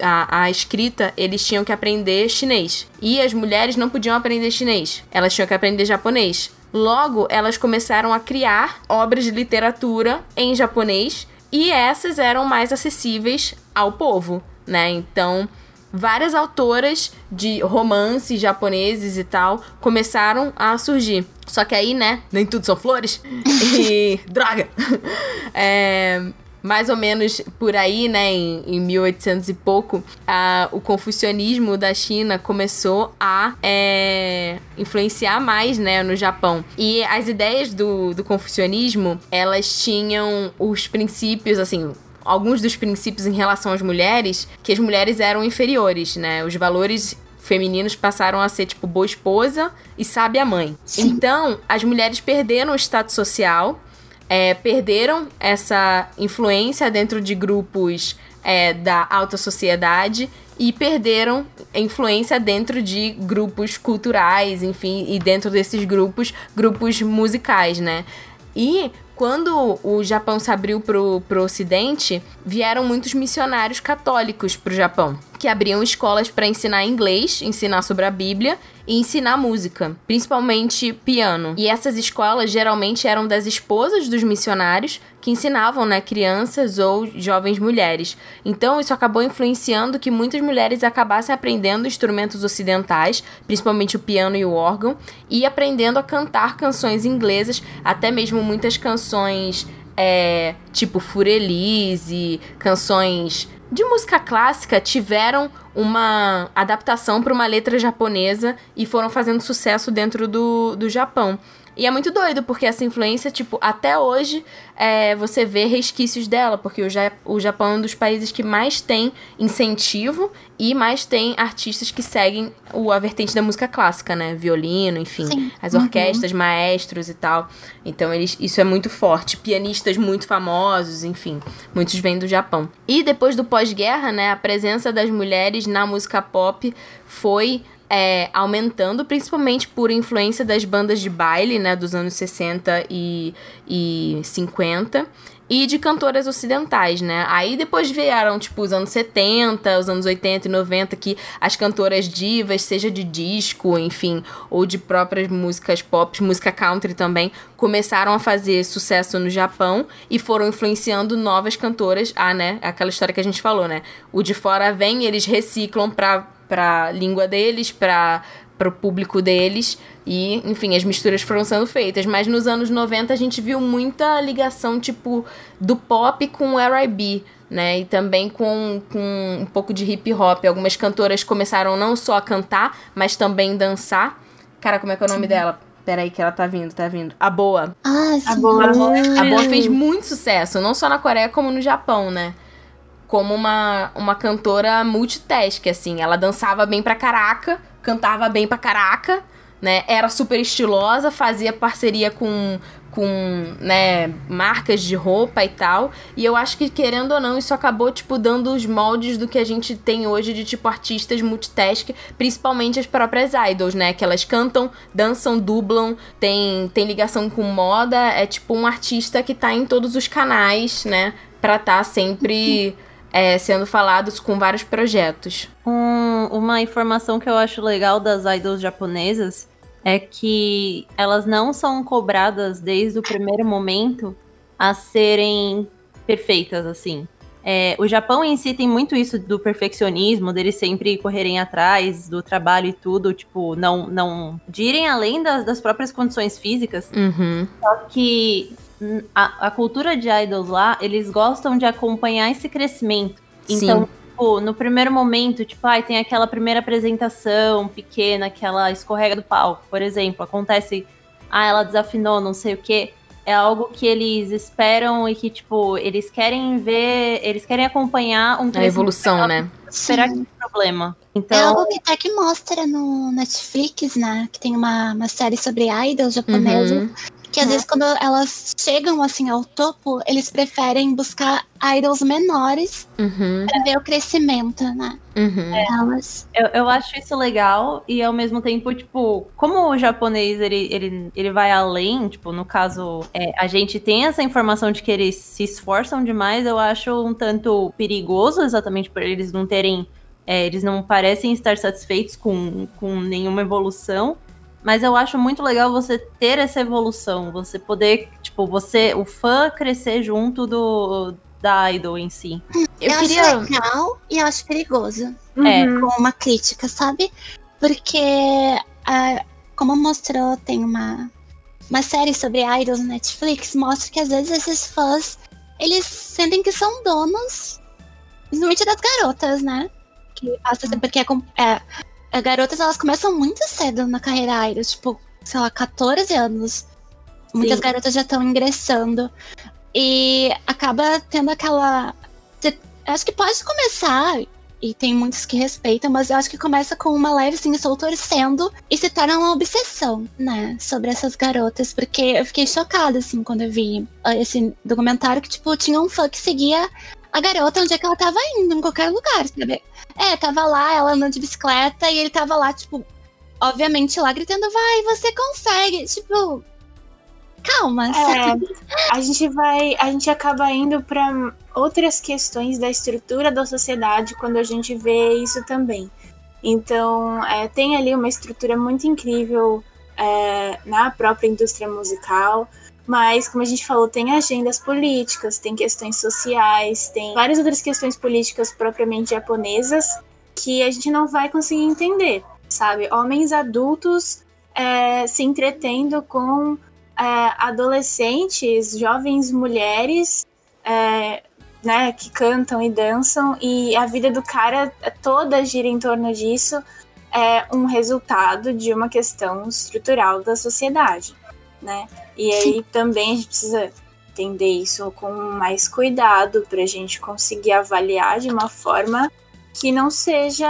à, à escrita, eles tinham que aprender chinês. E as mulheres não podiam aprender chinês, elas tinham que aprender japonês. Logo, elas começaram a criar obras de literatura em japonês e essas eram mais acessíveis ao povo, né? Então, várias autoras de romances japoneses e tal começaram a surgir. Só que aí, né, nem tudo são flores. [laughs] E droga. [laughs] É, mais ou menos por aí, né, em, em 1800 e pouco, a- o confucionismo da China começou a é, influenciar mais, né, no Japão. E as ideias do, do confucionismo, elas tinham os princípios, assim, alguns dos princípios em relação às mulheres, que as mulheres eram inferiores, né, os valores femininos passaram a ser tipo boa esposa e sábia mãe. Então, as mulheres perderam o status social é, perderam essa influência dentro de grupos é, da alta sociedade e perderam influência dentro de grupos culturais, enfim, e dentro desses grupos, grupos musicais, né? E quando o Japão se abriu pro, pro ocidente, vieram muitos missionários católicos pro Japão, que abriam escolas para ensinar inglês, ensinar sobre a Bíblia e ensinar música, principalmente piano. E essas escolas geralmente eram das esposas dos missionários que ensinavam, né, crianças ou jovens mulheres. Então isso acabou influenciando que muitas mulheres acabassem aprendendo instrumentos ocidentais, principalmente o piano e o órgão, e aprendendo a cantar canções inglesas, até mesmo muitas canções é, tipo Furelise, canções de música clássica tiveram uma adaptação para uma letra japonesa e foram fazendo sucesso dentro do, do Japão. E é muito doido, porque essa influência, tipo, até hoje é, você vê resquícios dela, porque o, ja o Japão é um dos países que mais tem incentivo e mais tem artistas que seguem o, a vertente da música clássica, né? Violino, enfim, Sim. as orquestras, maestros e tal. Então, eles, isso é muito forte. Pianistas muito famosos, enfim, muitos vêm do Japão. E depois do pós-guerra, né, a presença das mulheres na música pop foi é, aumentando, principalmente por influência das bandas de baile, né, dos anos 60 e, e 50 e de cantoras ocidentais, né? Aí depois vieram, tipo, os anos 70, os anos 80 e 90, que as cantoras divas, seja de disco, enfim, ou de próprias músicas pop, música country também, começaram a fazer sucesso no Japão e foram influenciando novas cantoras. Ah, né? Aquela história que a gente falou, né? O de fora vem, eles reciclam pra, pra língua deles, pra para o público deles e, enfim, as misturas foram sendo feitas. Mas nos anos 90 a gente viu muita ligação, tipo, do pop com o R&B, né? E também com, com um pouco de hip hop. Algumas cantoras começaram não só a cantar, mas também dançar. Cara, como é que é o nome dela? Peraí que ela tá vindo, tá vindo. A Boa. Ah, sim. A boa, a boa. A Boa fez muito sucesso, não só na Coreia como no Japão, né? Como uma, uma cantora multitask, assim. Ela dançava bem pra caraca, cantava bem pra caraca, né? Era super estilosa, fazia parceria com, com né, marcas de roupa e tal. E eu acho que, querendo ou não, isso acabou, tipo, dando os moldes do que a gente tem hoje de, tipo, artistas multitask, principalmente as próprias idols, né? Que elas cantam, dançam, dublam, tem, tem ligação com moda. É, tipo, um artista que tá em todos os canais, né? Pra tá sempre é, sendo falados com vários projetos. Um- uma informação que eu acho legal das idols japonesas é que elas não são cobradas desde o primeiro momento a serem perfeitas, assim. É, o Japão em si tem muito isso do perfeccionismo, deles sempre correrem atrás do trabalho e tudo, tipo, não, não de irem além das, das próprias condições físicas. Uhum. Só que a, a cultura de idols lá, eles gostam de acompanhar esse crescimento. Então, tipo, no primeiro momento, tipo, ai, tem aquela primeira apresentação pequena que ela escorrega do palco, por exemplo. Acontece, ah, ela desafinou, não sei o quê. É algo que eles esperam e que, tipo, eles querem ver, eles querem acompanhar um A evolução, né? Será que tem problema? É Então, algo que até que mostra no Netflix, né? Que tem uma, uma série sobre idols japoneses. Uhum. Que às vezes quando elas chegam assim ao topo, eles preferem buscar idols menores Uhum. pra ver o crescimento, né? Uhum. Delas. Eu, eu acho isso legal e ao mesmo tempo, tipo, como o japonês ele, ele, ele vai além, tipo, no caso, é, a gente tem essa informação de que eles se esforçam demais, eu acho um tanto perigoso, exatamente por eles não terem. é, eles não parecem estar satisfeitos com, com nenhuma evolução. Mas eu acho muito legal você ter essa evolução, você poder, tipo, você, o fã crescer junto do da idol em si. Eu, Eu, queria. acho legal e eu acho perigoso. É. Uhum. Com uma crítica, sabe? Porque, ah, como mostrou, tem uma, uma série sobre idols no Netflix, mostra que às vezes esses fãs, eles sentem que são donos, principalmente das garotas, né? Que passa porque é, com- é, é, garotas, elas começam muito cedo na carreira idol, tipo, sei lá, 14 anos. Muitas Sim. garotas já estão ingressando. E acaba tendo aquela. Acho que pode começar, e tem muitos que respeitam, mas eu acho que começa com uma leve assim, estou torcendo e se torna uma obsessão, né, sobre essas garotas, porque eu fiquei chocada, assim, quando eu vi ah, esse documentário que, tipo, tinha um fã que seguia a garota onde é que ela tava indo, em qualquer lugar, sabe? É, tava lá, ela andando de bicicleta, e ele tava lá, tipo, obviamente lá gritando, vai, você consegue, tipo. Calma, É, sabe? a gente vai, a gente acaba indo para outras questões da estrutura da sociedade quando a gente vê isso também. Então, é, tem ali uma estrutura muito incrível é, na própria indústria musical, mas, como a gente falou, tem agendas políticas, tem questões sociais, tem várias outras questões políticas propriamente japonesas que a gente não vai conseguir entender, sabe? Homens adultos é, se entretendo com é, adolescentes, jovens mulheres, é, né, que cantam e dançam, e a vida do cara toda gira em torno disso, é um resultado de uma questão estrutural da sociedade, né? E aí também a gente precisa entender isso com mais cuidado para a gente conseguir avaliar de uma forma que não seja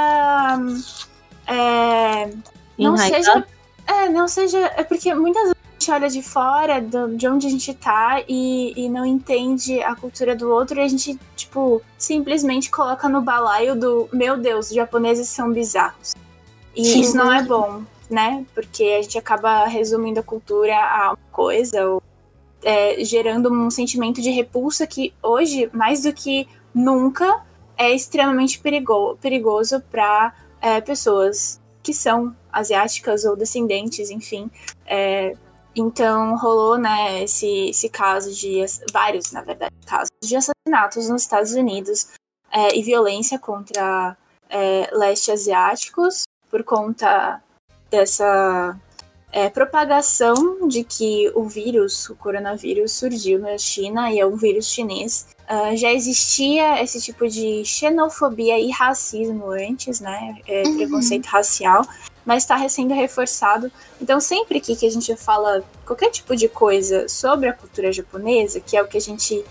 é, não Enraizado. seja é, não seja é porque muitas vezes a gente olha de fora do- de onde a gente tá e, e não entende a cultura do outro e a gente, tipo, simplesmente coloca no balaio do meu Deus, os japoneses são bizarros. E Sim. isso não é bom, né? Porque a gente acaba resumindo a cultura a uma coisa, ou é, gerando um sentimento de repulsa que hoje, mais do que nunca, é extremamente perigo, perigoso para pessoas que são asiáticas ou descendentes, enfim. É, então rolou, né, esse, esse caso de vários, na verdade, casos de assassinatos nos Estados Unidos é, e violência contra é, leste asiáticos por conta dessa é, propagação de que o vírus, o coronavírus, surgiu na China e é um vírus chinês. Uh, já existia esse tipo de xenofobia e racismo antes, né? É, Uhum. Preconceito racial, mas está sendo reforçado. Então, sempre que, que a gente fala qualquer tipo de coisa sobre a cultura japonesa, que é o que a gente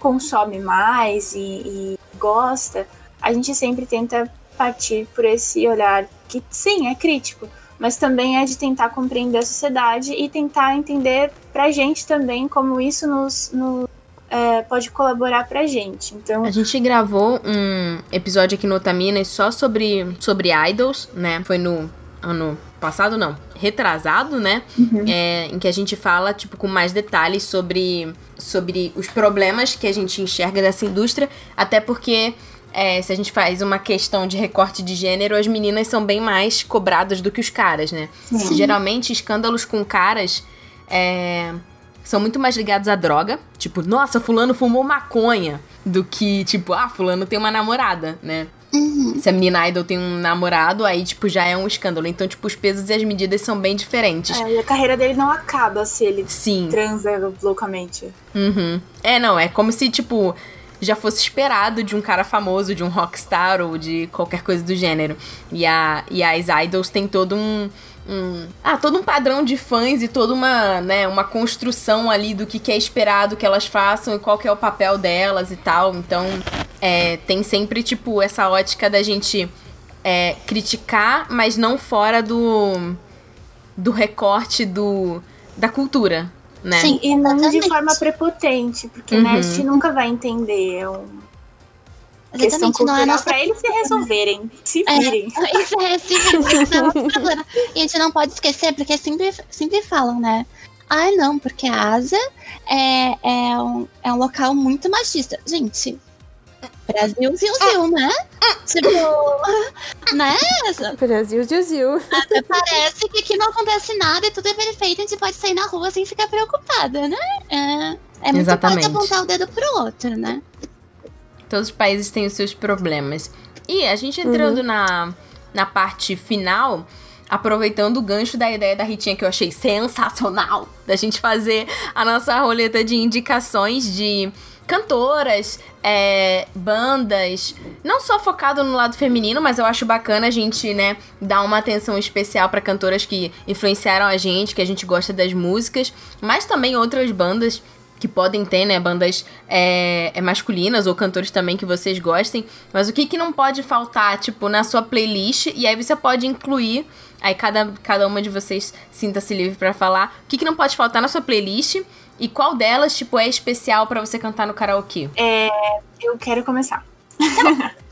consome mais e, e gosta, a gente sempre tenta partir por esse olhar que, sim, é crítico, mas também é de tentar compreender a sociedade e tentar entender pra gente também como isso nos, nos é, pode colaborar pra gente. Então, A gente gravou um episódio aqui no Otaminas só sobre, sobre idols, né? Foi no ano passado, não, retrasado, né? É, em que a gente fala, tipo, com mais detalhes sobre, sobre os problemas que a gente enxerga dessa indústria, até porque é, se a gente faz uma questão de recorte de gênero, as meninas são bem mais cobradas do que os caras, né? Geralmente, escândalos com caras é, são muito mais ligados à droga. Tipo, nossa, fulano fumou maconha. Do que, tipo, ah, fulano tem uma namorada, né? Uhum. Se a menina idol tem um namorado, aí, tipo, já é um escândalo. Então, tipo, os pesos e as medidas são bem diferentes. é, e a carreira dele não acaba se ele Sim. transa loucamente. Uhum. É, não, é como se, tipo, já fosse esperado de um cara famoso, de um rockstar ou de qualquer coisa do gênero. E, a, e as idols têm todo um, Ah, todo um padrão de fãs e toda uma, né, uma construção ali do que, que é esperado que elas façam e qual que é o papel delas e tal. Então, é, tem sempre, tipo, essa ótica da gente é, criticar, mas não fora do, do recorte do, da cultura, né? Sim. E não de Exatamente. forma prepotente, porque Uhum. né, a gente nunca vai entender. É questão Exatamente, não é cultural nossa pra eles se resolverem, se É. virem. [laughs] Isso é, sim, isso é um problema. E a gente não pode esquecer, porque sempre, sempre falam, né? Ah, não, porque a Ásia é, é, um, é um local muito machista. Gente, Brasil, Zil, Zil, né? Tipo, [laughs] né? Brasil, Zil, Zil. Parece que aqui não acontece nada e tudo é perfeito, a gente pode sair na rua sem ficar preocupada, né? É, é muito Exatamente. fácil apontar o dedo pro outro, né? Todos os países têm os seus problemas. E a gente entrando na, na parte final, aproveitando o gancho da ideia da Ritinha que eu achei sensacional, da gente fazer a nossa roleta de indicações de cantoras, é, bandas, não só focado no lado feminino, mas eu acho bacana a gente, né, dar uma atenção especial para cantoras que influenciaram a gente, que a gente gosta das músicas, mas também outras bandas que podem ter, né, bandas é, é, masculinas ou cantores também que vocês gostem, mas o que que não pode faltar, tipo, na sua playlist, e aí você pode incluir, aí cada, cada uma de vocês sinta-se livre pra falar, o que que não pode faltar na sua playlist e qual delas, tipo, é especial pra você cantar no karaokê? Eu quero começar. [laughs]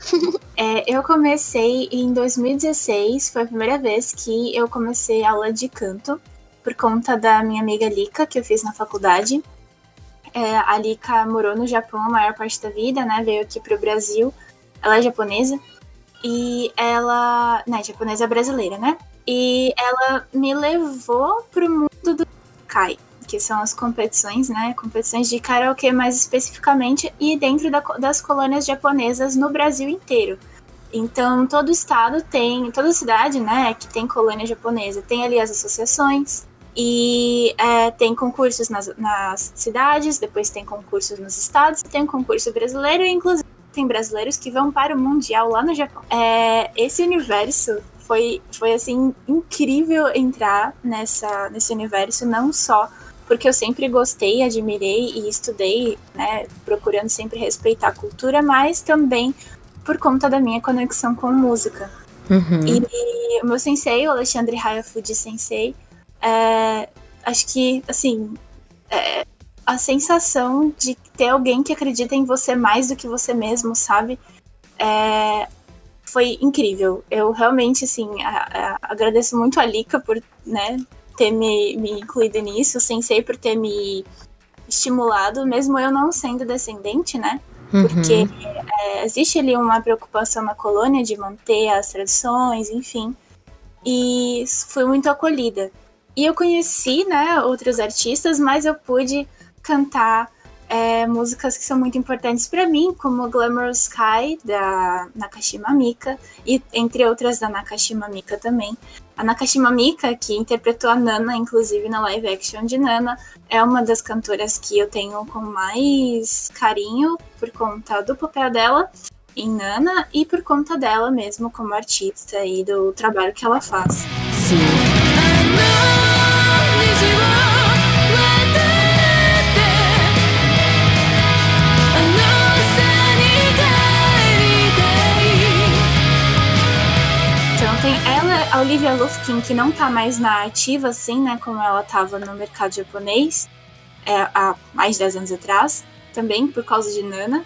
É, eu comecei em 2016, foi a primeira vez que eu comecei aula de canto, por conta da minha amiga Lika, que eu fiz na faculdade. É, a Lika morou no Japão a maior parte da vida, né? Veio aqui pro Brasil. Ela é japonesa. E ela. Né, japonesa brasileira, né? E ela me levou pro mundo do Kai, que são as competições, né? Competições de karaokê mais especificamente, e dentro da das colônias japonesas no Brasil inteiro. Então, todo estado tem, toda cidade, né, que tem colônia japonesa, tem ali as associações, e é, tem concursos nas, nas cidades, depois tem concursos nos estados, tem um concurso brasileiro, e inclusive tem brasileiros que vão para o Mundial lá no Japão. É, esse universo foi, foi assim, incrível entrar nessa, nesse universo, não só porque eu sempre gostei, admirei e estudei, né, procurando sempre respeitar a cultura, mas também por conta da minha conexão com música. Uhum. E o meu sensei, o Alexandre Hayafuji Sensei, é, acho que, assim, é, a sensação de ter alguém que acredita em você mais do que você mesmo, sabe? É, foi incrível. Eu realmente, assim, a- a- agradeço muito a Lika por, né, ter me, me incluído nisso, o Sensei por ter me estimulado, mesmo eu não sendo descendente, né? Porque é, existe ali uma preocupação na colônia de manter as tradições, enfim. E fui muito acolhida. E eu conheci, né, outros artistas, mas eu pude cantar é, músicas que são muito importantes para mim, como Glamorous Sky, da Nakashima Mika, e entre outras da Nakashima Mika também. A Nakashima Mika, que interpretou a Nana, inclusive na live action de Nana, é uma das cantoras que eu tenho com mais carinho por conta do papel dela em Nana e por conta dela mesmo como artista e do trabalho que ela faz. Sim. A Olivia Lufkin, que não tá mais na ativa, assim, né? Como ela tava no mercado japonês é, há mais de 10 anos atrás, também por causa de Nana.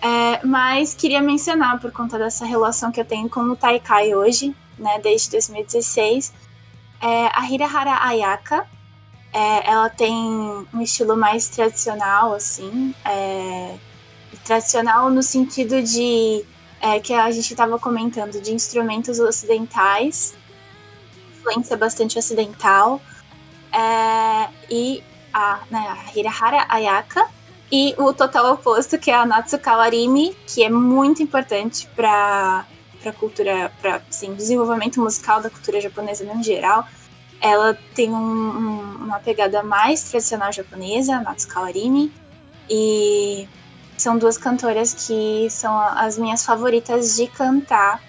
É, mas queria mencionar, por conta dessa relação que eu tenho com o Taikai hoje, né? Desde 2016, é, a Hirahara Ayaka. É, ela tem um estilo mais tradicional, assim. é, tradicional no sentido de é, que a gente estava comentando de instrumentos ocidentais, influência bastante ocidental, é, e a, né, a Hirahara Ayaka, e o total oposto, que é a Natsukawa Rimi, que é muito importante para para cultura, para assim, desenvolvimento musical da cultura japonesa no geral. Ela tem um- um- uma pegada mais tradicional japonesa, Natsukawa Rimi, e são duas cantoras que são as minhas favoritas de cantar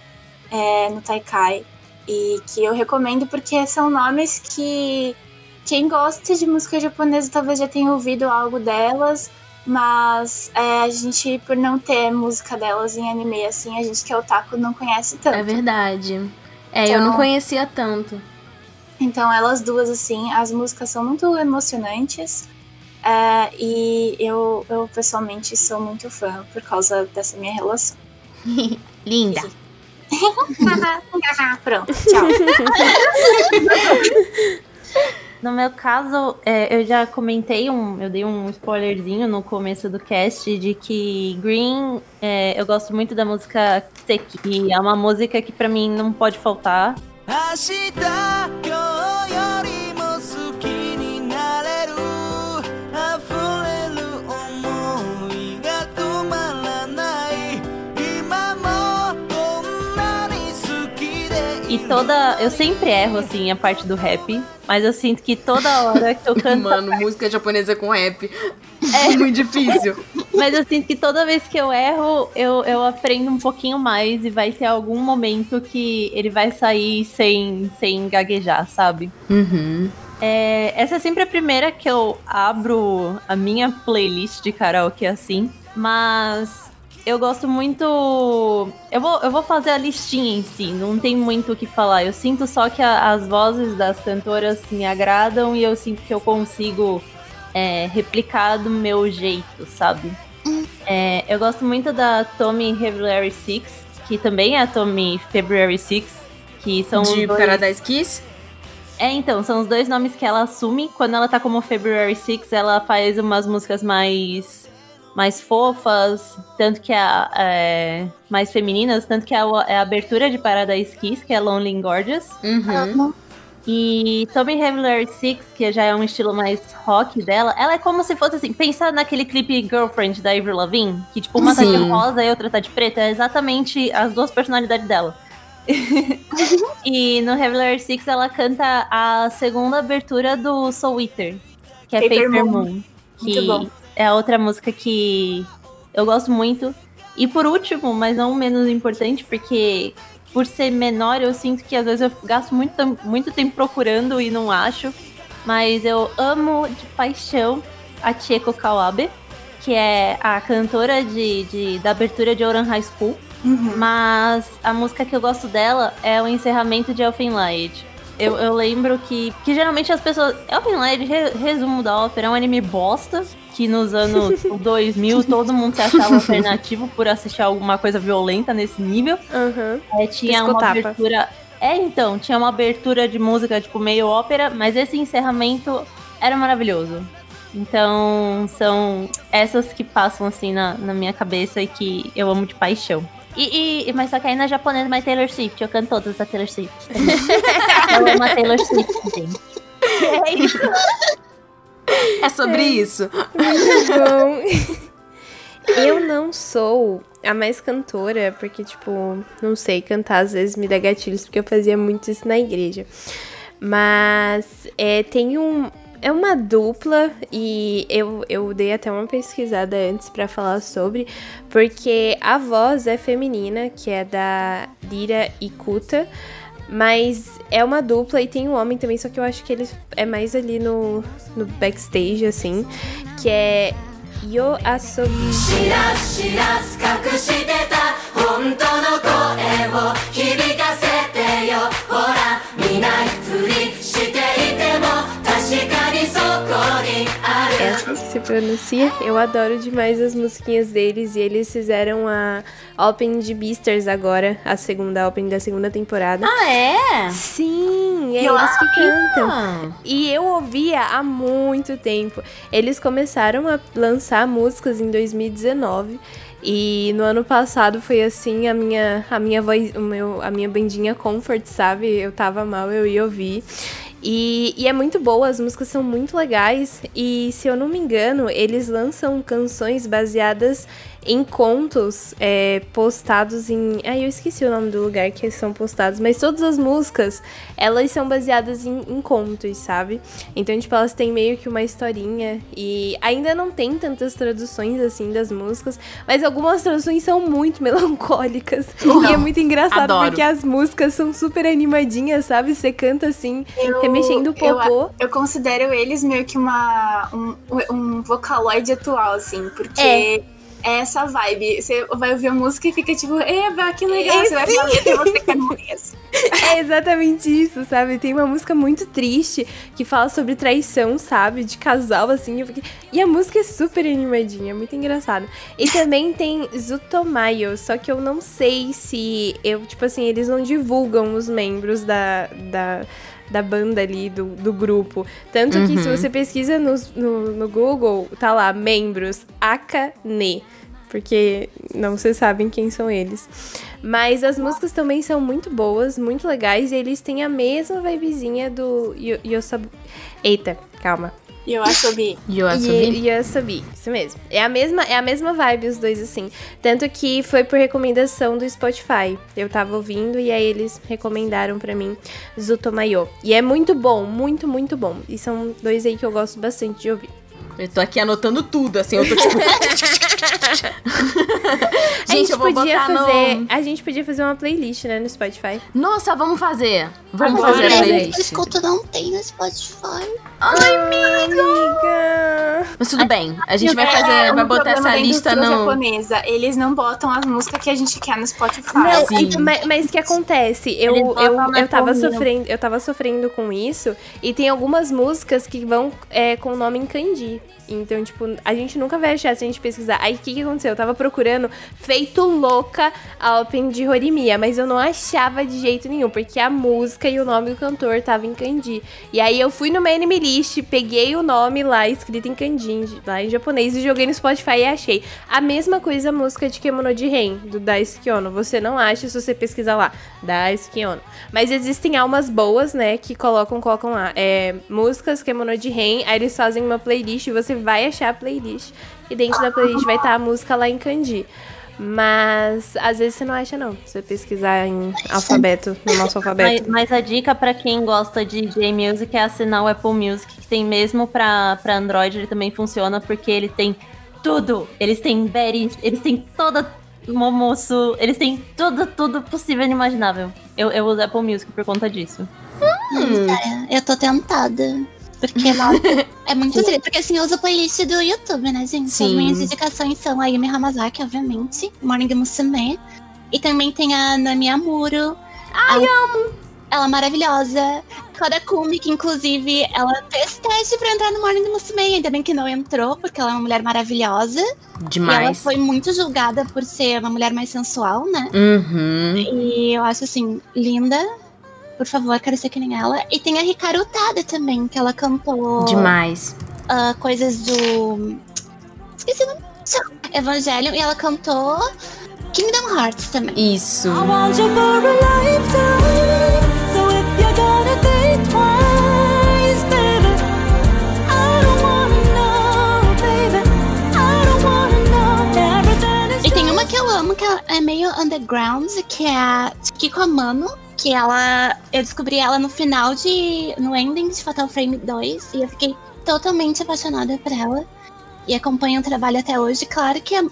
é, no Taikai. E que eu recomendo porque são nomes que quem gosta de música japonesa talvez já tenha ouvido algo delas, mas é, a gente, por não ter música delas em anime, assim, a gente que é otaku não conhece tanto. É verdade. É, eu Então- não conhecia tanto. Então, elas duas, assim, as músicas são muito emocionantes. É, e eu, eu, pessoalmente, sou muito fã por causa dessa minha relação. [laughs] Linda. [laughs] Pronto, tchau. [laughs] No meu caso, é, eu já comentei, um, eu dei um spoilerzinho no começo do cast de que Green, é, eu gosto muito da música Seki. E é uma música que pra mim não pode faltar. Toda. Eu sempre erro, assim, a parte do rap. Mas eu sinto que toda hora que eu canto. Mano, música japonesa com rap é [laughs] muito difícil. Mas eu sinto que toda vez que eu erro, eu, eu aprendo um pouquinho mais e vai ter algum momento que ele vai sair sem, sem gaguejar, sabe? Uhum. É, essa é sempre a primeira que eu abro a minha playlist de karaokê assim, mas eu gosto muito. Eu vou, eu vou fazer a listinha em si, não tem muito o que falar. Eu sinto só que a- as vozes das cantoras me agradam e eu sinto que eu consigo é, replicar do meu jeito, sabe? É, eu gosto muito da Tommy February 6, que também é a Tommy February 6, que são De dois... Paradise Kiss? É, então, são os dois nomes que ela assume. Quando ela tá como February 6, ela faz umas músicas mais mais fofas, tanto que a, é, mais femininas, tanto que a, é a abertura de Paradise Kiss, que é Lonely and Gorgeous. Uhum. E Tommy February 6, que já é um estilo mais rock dela, ela é como se fosse assim, pensa naquele clipe Girlfriend da Avril Lavigne, que tipo, uma tá de Sim. rosa e outra tá de preta, é exatamente as duas personalidades dela. [laughs] e no February 6 ela canta a segunda abertura do Soul Eater, que é Paper Paper, Moon. Moon, Muito que bom. É a outra música que eu gosto muito. E por último, mas não menos importante, porque por ser menor, eu sinto que às vezes eu gasto muito, muito tempo procurando e não acho. Mas eu amo de paixão a Chieko Kawabe, que é a cantora de, de- da abertura de Oran High School. Uhum. Mas a música que eu gosto dela é o encerramento de Elfen Light. Eu, eu lembro que, que geralmente as pessoas. Elfen Lied, re- resumo da ópera, é um anime bosta. Que nos anos [laughs] 2000 todo mundo se achava alternativo por assistir alguma coisa violenta nesse nível. Aham. É, tinha uma abertura. É, então, tinha uma abertura de música, tipo, meio ópera, mas esse encerramento era maravilhoso. Então, são essas que passam assim na, na minha cabeça e que eu amo de paixão. E, e- mas só que aí na japonesa, mas Taylor Swift, eu canto todas a Taylor Swift. [laughs] eu amo a Taylor Swift, gente. É isso. É sobre isso. Muito bom. [laughs] Eu não sou a mais cantora, porque, tipo, não sei, cantar às vezes me dá gatilhos, porque eu fazia muito isso na igreja. Mas é, tem um. É uma dupla e eu, eu dei até uma pesquisada antes pra falar sobre, porque a voz é feminina, que é da Lira Ikuta, mas é uma dupla e tem um homem também, só que eu acho que ele é mais ali no, no backstage, assim, que é Yo Asobi. Se pronuncia. Eu adoro demais as musiquinhas deles e eles fizeram a Open de Beasters agora, a segunda Open da segunda temporada. Ah, é? Sim, é eles que cantam. E eu ouvia há muito tempo. Eles começaram a lançar músicas em 2019. E no ano passado foi assim a minha a minha voz, o meu, a minha bandinha comfort, sabe? Eu tava mal, eu ia ouvir. E, e é muito boa, as músicas são muito legais. E se eu não me engano, eles lançam canções baseadas em contos é, postados em. Ah, eu esqueci o nome do lugar que são postados, mas todas as músicas elas são baseadas em, em contos, sabe? Então, tipo, elas têm meio que uma historinha. E ainda não tem tantas traduções assim das músicas, mas algumas traduções são muito [laughs] melancólicas. e é muito engraçado adoro. porque as músicas são super animadinhas, sabe? Você canta assim, remexendo o eu, popô. eu considero eles meio que uma, um, um vocaloid atual, assim, porque É. é. essa vibe. Você vai ouvir a música e fica tipo, eba, que legal, É, você vai falar e você quer morrer. É exatamente isso, sabe? Tem uma música muito triste que fala sobre traição, sabe? De casal, assim. fiquei- E a música é super animadinha, muito engraçado. E também tem Zutomayo, só que eu não sei se eu, tipo assim, eles não divulgam os membros da. da da banda ali, do, do grupo. Tanto que se você pesquisa no, no, no Google, tá lá, membros, Akane. Porque não vocês sabem quem são eles. Mas as músicas também são muito boas, muito legais. E eles têm a mesma vibezinha do Yo- Yosabu... Eita, calma. Yoasobi? Yosabi, isso mesmo. É a mesma, é a mesma vibe os dois assim. Tanto que foi por recomendação do Spotify. Eu tava ouvindo e aí eles recomendaram pra mim Zutomayo. E é muito bom, muito, muito bom. E são dois aí que eu gosto bastante de ouvir. Eu tô aqui anotando tudo, assim, eu tô tipo. [laughs] [laughs] a gente eu vou podia botar no- fazer, a gente podia fazer uma playlist, né, no Spotify. Nossa, vamos fazer. Vamos Agora fazer a eu playlist. escuto não tem no Spotify. Amiga! Mas tudo bem, a gente vai É, fazer, um vai botar essa lista no. japonesa. Eles não botam as músicas que a gente quer no Spotify. Não, Sim. e- mas, mas o que acontece? Eu, eu, eu, tava sofrendo, eu tava sofrendo com isso, e tem algumas músicas que vão é, com o nome em kanji. Então, tipo, a gente nunca vai achar se a gente pesquisar. Aí, o que, que aconteceu? Eu tava procurando, feito louca, a Open de Horimiya, mas eu não achava de jeito nenhum, porque a música e o nome do cantor tava em kanji. E aí, eu fui no anime list, peguei o nome lá, escrito em kanji, lá em japonês, e joguei no Spotify e achei. A mesma coisa a música de Kemono de Ren, do Daisuke Ono. Você não acha se você pesquisar lá, Daisuke Ono. Mas existem almas boas, né, que colocam, colocam lá, é, músicas Kemono de Ren, aí eles fazem uma playlist e você vai achar a playlist. E dentro da playlist vai estar a música lá em kanji. Mas às vezes você não acha, não. Se você pesquisar em alfabeto, no nosso Mas, alfabeto. mas a dica pra quem gosta de J-Music é assinar o Apple Music, que tem mesmo pra, pra Android, ele também funciona, porque ele tem tudo. Eles têm berries, eles têm toda Momosu, eles têm tudo, tudo possível e inimaginável. Eu, eu uso Apple Music por conta disso. É, eu tô tentada. Porque lá [laughs] é muito triste. Porque assim, eu uso playlist do YouTube, né, gente? As Sim. minhas indicações são a Yumi Hamazaki, obviamente. Morning Musume. E também tem a Nami Amuro. Ai, amo! Ela é maravilhosa. Sakura Kumi, que inclusive ela fez teste pra entrar no Morning Musume, ainda bem que não entrou, porque ela é uma mulher maravilhosa. E ela Demais. foi muito julgada por ser uma mulher mais sensual, né? Uhum. E eu acho assim, linda. Por favor, quero ser que nem ela. E tem a Hikaru Tada também, que ela cantou Demais. ah, coisas do. Esqueci o nome. Evangelho. E ela cantou Kingdom Hearts também. Isso. I want you for a lifetime. So if you're gonna think twice, baby, I don't wanna know, baby. I don't wanna know everything is E tem uma que eu amo, que ela é meio underground, que é a Kiko Amano. Que ela. Eu descobri ela no final de. no ending de Fatal Frame 2. E eu fiquei totalmente apaixonada por ela. E acompanho o trabalho até hoje. Claro que a-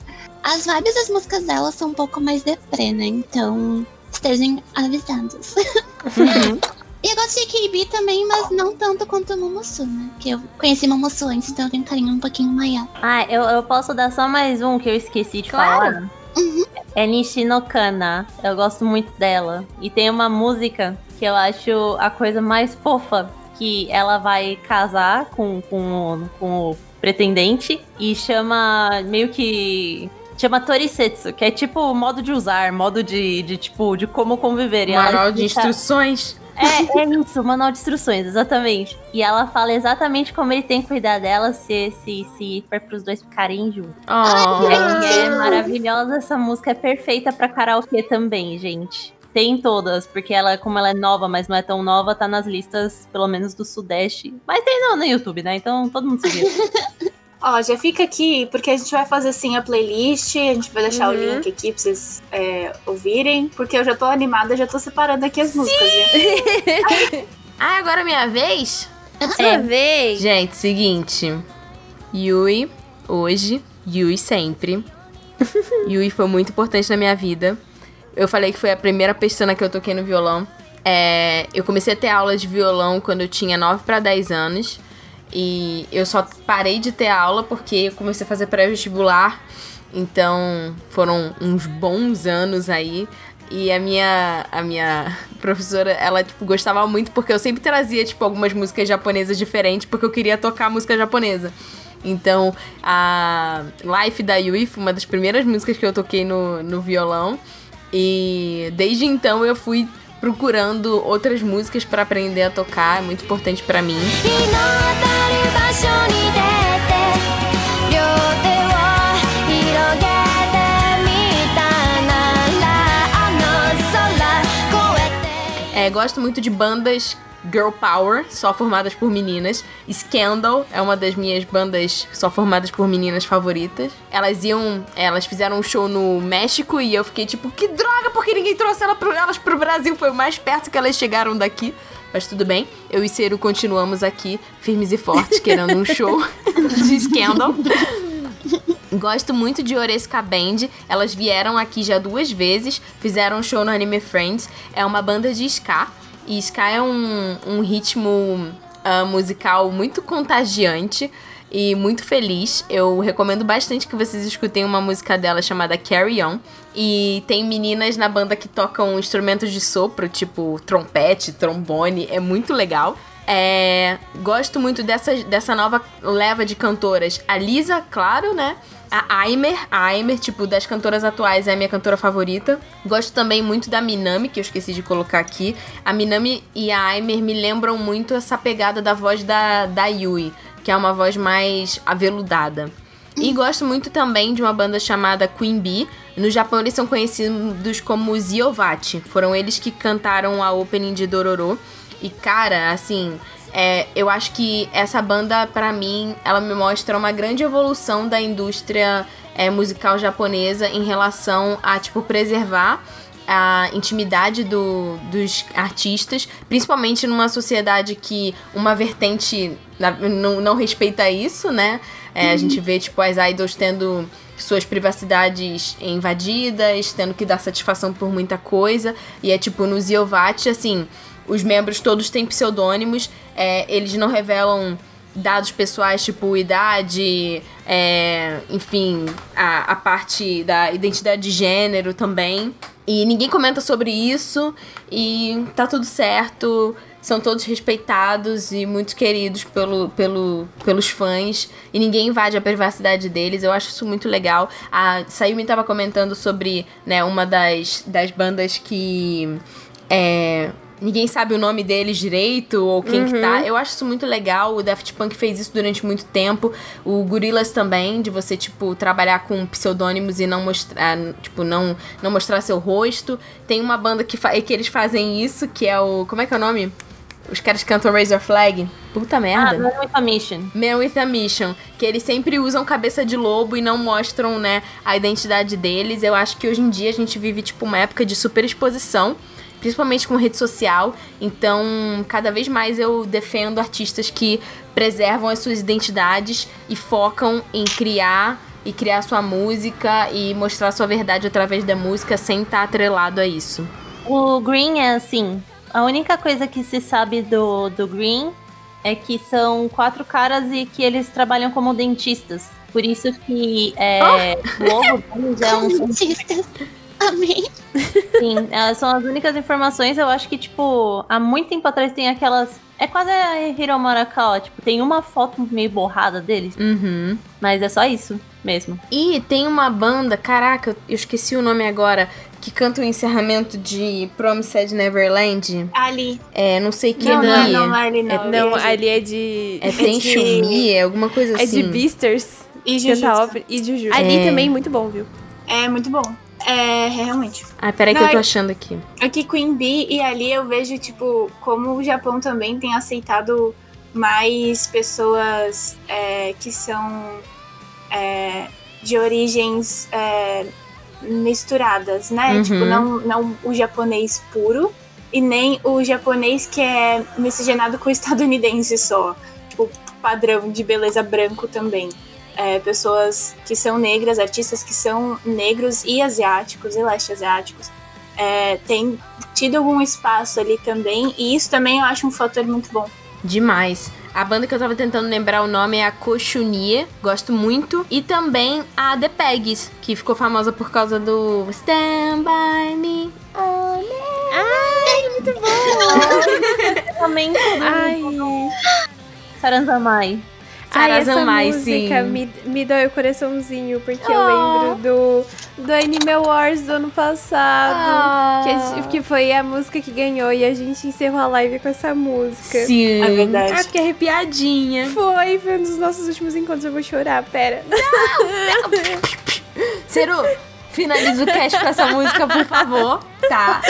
as vibes das músicas dela são um pouco mais deprê, né? Então, estejam avisados. [laughs] E eu gosto de KB também, mas não tanto quanto o Momosu, né? Que eu conheci Momosu antes, então eu tenho um carinho um pouquinho maior. Ah, eu, eu posso dar só mais um que eu esqueci de Claro. falar. É Nishinokana. Eu gosto muito dela. E tem uma música que eu acho a coisa mais fofa. Que ela vai casar com, com, o- com o pretendente e chama meio que. Chama Torisetsu, que é tipo modo de usar, modo de, de tipo, de como conviver. Manual de instruções. É, é isso, manual de instruções, exatamente. E ela fala exatamente como ele tem que cuidar dela se, se, se for pros dois ficarem juntos. Oh. É, é maravilhosa essa música, é perfeita pra karaokê também, gente. Tem todas, porque ela, como ela é nova, mas não é tão nova, tá nas listas, pelo menos do Sudeste. Mas tem no, no YouTube, né? Então todo mundo se. [laughs] Ó, já fica aqui, porque a gente vai fazer assim a playlist, a gente vai deixar o Uhum. link aqui pra vocês é, ouvirem, porque eu já tô animada, já tô separando aqui as músicas. viu? [laughs] Ah, agora é minha vez? Sua vez. Gente, seguinte. Yui, hoje. Yui sempre. [laughs] Yui foi muito importante na minha vida. Eu falei que foi a primeira pestana que eu toquei no violão. É, eu comecei a ter aula de violão quando eu tinha 9 para 10 anos. E eu só parei de ter aula porque eu comecei a fazer pré-vestibular. Então foram uns bons anos aí. E a minha, a minha professora, ela, tipo, gostava muito porque eu sempre trazia, tipo, algumas músicas japonesas diferentes porque eu queria tocar música japonesa. Então, a Life da Yui foi uma das primeiras músicas que eu toquei no, no violão. E desde então eu fui procurando outras músicas para aprender a tocar, é muito importante para mim. É, gosto muito de bandas girl power, só formadas por meninas. Scandal é uma das minhas bandas só formadas por meninas favoritas. Elas iam, elas fizeram um show no México e eu fiquei tipo, que droga, porque ninguém trouxe ela pro, elas pro Brasil. Foi o mais perto que elas chegaram daqui. Mas tudo bem, eu e Ciro continuamos aqui, firmes e fortes, querendo um show [laughs] de Scandal. Gosto muito de Oresca Band. Elas vieram aqui já duas vezes, fizeram um show no Anime Friends. É uma banda de ska. E ska é um, um ritmo ah, musical muito contagiante e muito feliz. Eu recomendo bastante que vocês escutem uma música dela chamada Carry On. E tem meninas na banda que tocam instrumentos de sopro, tipo trompete, trombone. É muito legal. É, gosto muito dessa, dessa nova leva de cantoras. A Lisa, claro, né? A Aimer, a Aimer, tipo, das cantoras atuais é a minha cantora favorita. Gosto também muito da Minami, que eu esqueci de colocar aqui. A Minami e a Aimer me lembram muito essa pegada da voz da, da Yui, que é uma voz mais aveludada. E gosto muito também de uma banda chamada Queen Bee. No Japão eles são conhecidos como Ziovati. Foram eles que cantaram a opening de Dororo. E cara, assim, é, eu acho que essa banda, pra mim, ela me mostra uma grande evolução da indústria é, musical japonesa em relação a, tipo, preservar a intimidade do- dos artistas, principalmente numa sociedade que uma vertente não, não respeita isso, né? É, A gente vê, tipo, as idols tendo suas privacidades invadidas, tendo que dar satisfação por muita coisa. E é tipo, no Ziovati, assim, os membros todos têm pseudônimos, é, eles não revelam dados pessoais, tipo idade, é, enfim, a, a parte da identidade de gênero também. E ninguém comenta sobre isso e tá tudo certo. são todos respeitados e muito queridos pelo, pelo, pelos fãs e ninguém invade a privacidade deles. Eu acho isso muito legal. A Sayumi tava comentando sobre né, uma das, das bandas que é, ninguém sabe o nome deles direito ou quem que tá. Eu acho isso muito legal. O Daft Punk fez isso durante muito tempo. O Gorillaz também, de você, tipo, trabalhar com pseudônimos e não mostrar, tipo, não, não mostrar seu rosto. Tem uma banda que, que eles fazem isso, que é o. Como é que é o nome? Os caras cantam Razor Flag. Puta Ah, merda. Man with a Mission. Man with a Mission, que eles sempre usam cabeça de lobo e não mostram, né, a identidade deles. Eu acho que hoje em dia a gente vive, tipo, uma época de super exposição, principalmente com rede social. Então, cada vez mais eu defendo artistas que preservam as suas identidades e focam em criar e criar sua música e mostrar sua verdade através da música sem estar atrelado a isso. O Green é assim. A única coisa que se sabe do, do Green é que são quatro caras e que eles trabalham como dentistas. Por isso que é, o logo deles é [laughs] um. Dentistas. Amém. Sim, elas são as únicas informações. Eu acho que, tipo, há muito tempo atrás tem aquelas. É quase a Hiro Morakawa, tipo, tem uma foto meio borrada deles, Uhum. mas é só isso mesmo. E tem uma banda, caraca, eu esqueci o nome agora, que canta o encerramento de Promised Neverland. Ali. É, não sei que Não, não, ali. não, não é ali não. Não, é, ali é de. É Tenshumi, é alguma coisa É assim. de Beasters. E Canta Jujutsu. e Jujutsu. Ali É. também muito bom, viu? É muito bom. É, realmente. Ai, peraí que Não, eu tô é- achando aqui. Aqui Queen Bee e ali eu vejo, tipo, como o Japão também tem aceitado mais pessoas é, que são é, de origens é, misturadas, né? Uhum. Tipo, não, não o japonês puro e nem o japonês que é miscigenado com o [laughs] estadunidense só. Tipo, padrão de beleza branco também. É, pessoas que são negras, artistas que são negros e asiáticos, e leste asiáticos, é, tem tido algum espaço ali também, e isso também eu acho um fator muito bom. Demais. A banda que eu tava tentando lembrar o nome é a Kochunie, gosto muito. E também a The Pegs, que ficou famosa por causa do Stand By Me. [laughs] Também Ai. Saranzamai. Ai, essa Sarazamai, música sim. me, me dói o coraçãozinho, porque eu Oh. lembro do, do Anime Wars do ano passado. Que, a gente- que foi a música que ganhou e a gente encerrou a live com essa música. Sim. É verdade. Ah, fiquei arrepiadinha. Foi, foi um dos nossos últimos encontros. Eu vou chorar, pera. Ceru, [laughs] finaliza o cast com essa música, por favor. Tá.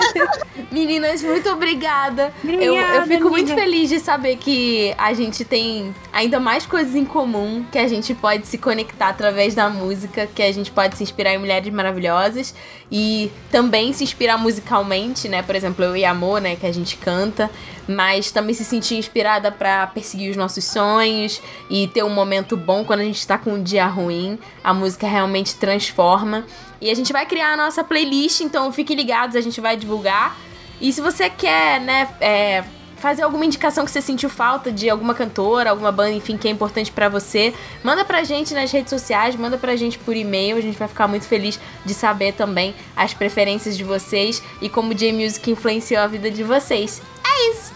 [laughs] Meninas, muito obrigada. eu, eu Obrigada, fico muito amiga. feliz de saber que a gente tem ainda mais coisas em comum, que a gente pode se conectar através da música, que a gente pode se inspirar em mulheres maravilhosas e também se inspirar musicalmente, né? Por exemplo, eu e Amor, né, que a gente canta, mas também se sentir inspirada pra perseguir os nossos sonhos e ter um momento bom quando a gente tá com um dia ruim. A música realmente transforma. E a gente vai criar a nossa playlist, então fiquem ligados, a gente vai divulgar. E se você quer, né, é, fazer alguma indicação que você sentiu falta de alguma cantora, alguma banda, enfim, que é importante pra você, manda pra gente nas redes sociais, manda pra gente por e-mail, a gente vai ficar muito feliz de saber também as preferências de vocês e como o J-Music influenciou a vida de vocês. É isso!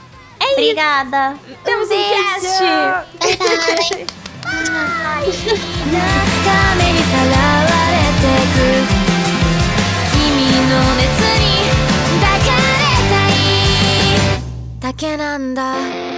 Obrigada. Temos um cast! [laughs] 泣くためにさらわれてく君の熱に抱かれたいだけなんだ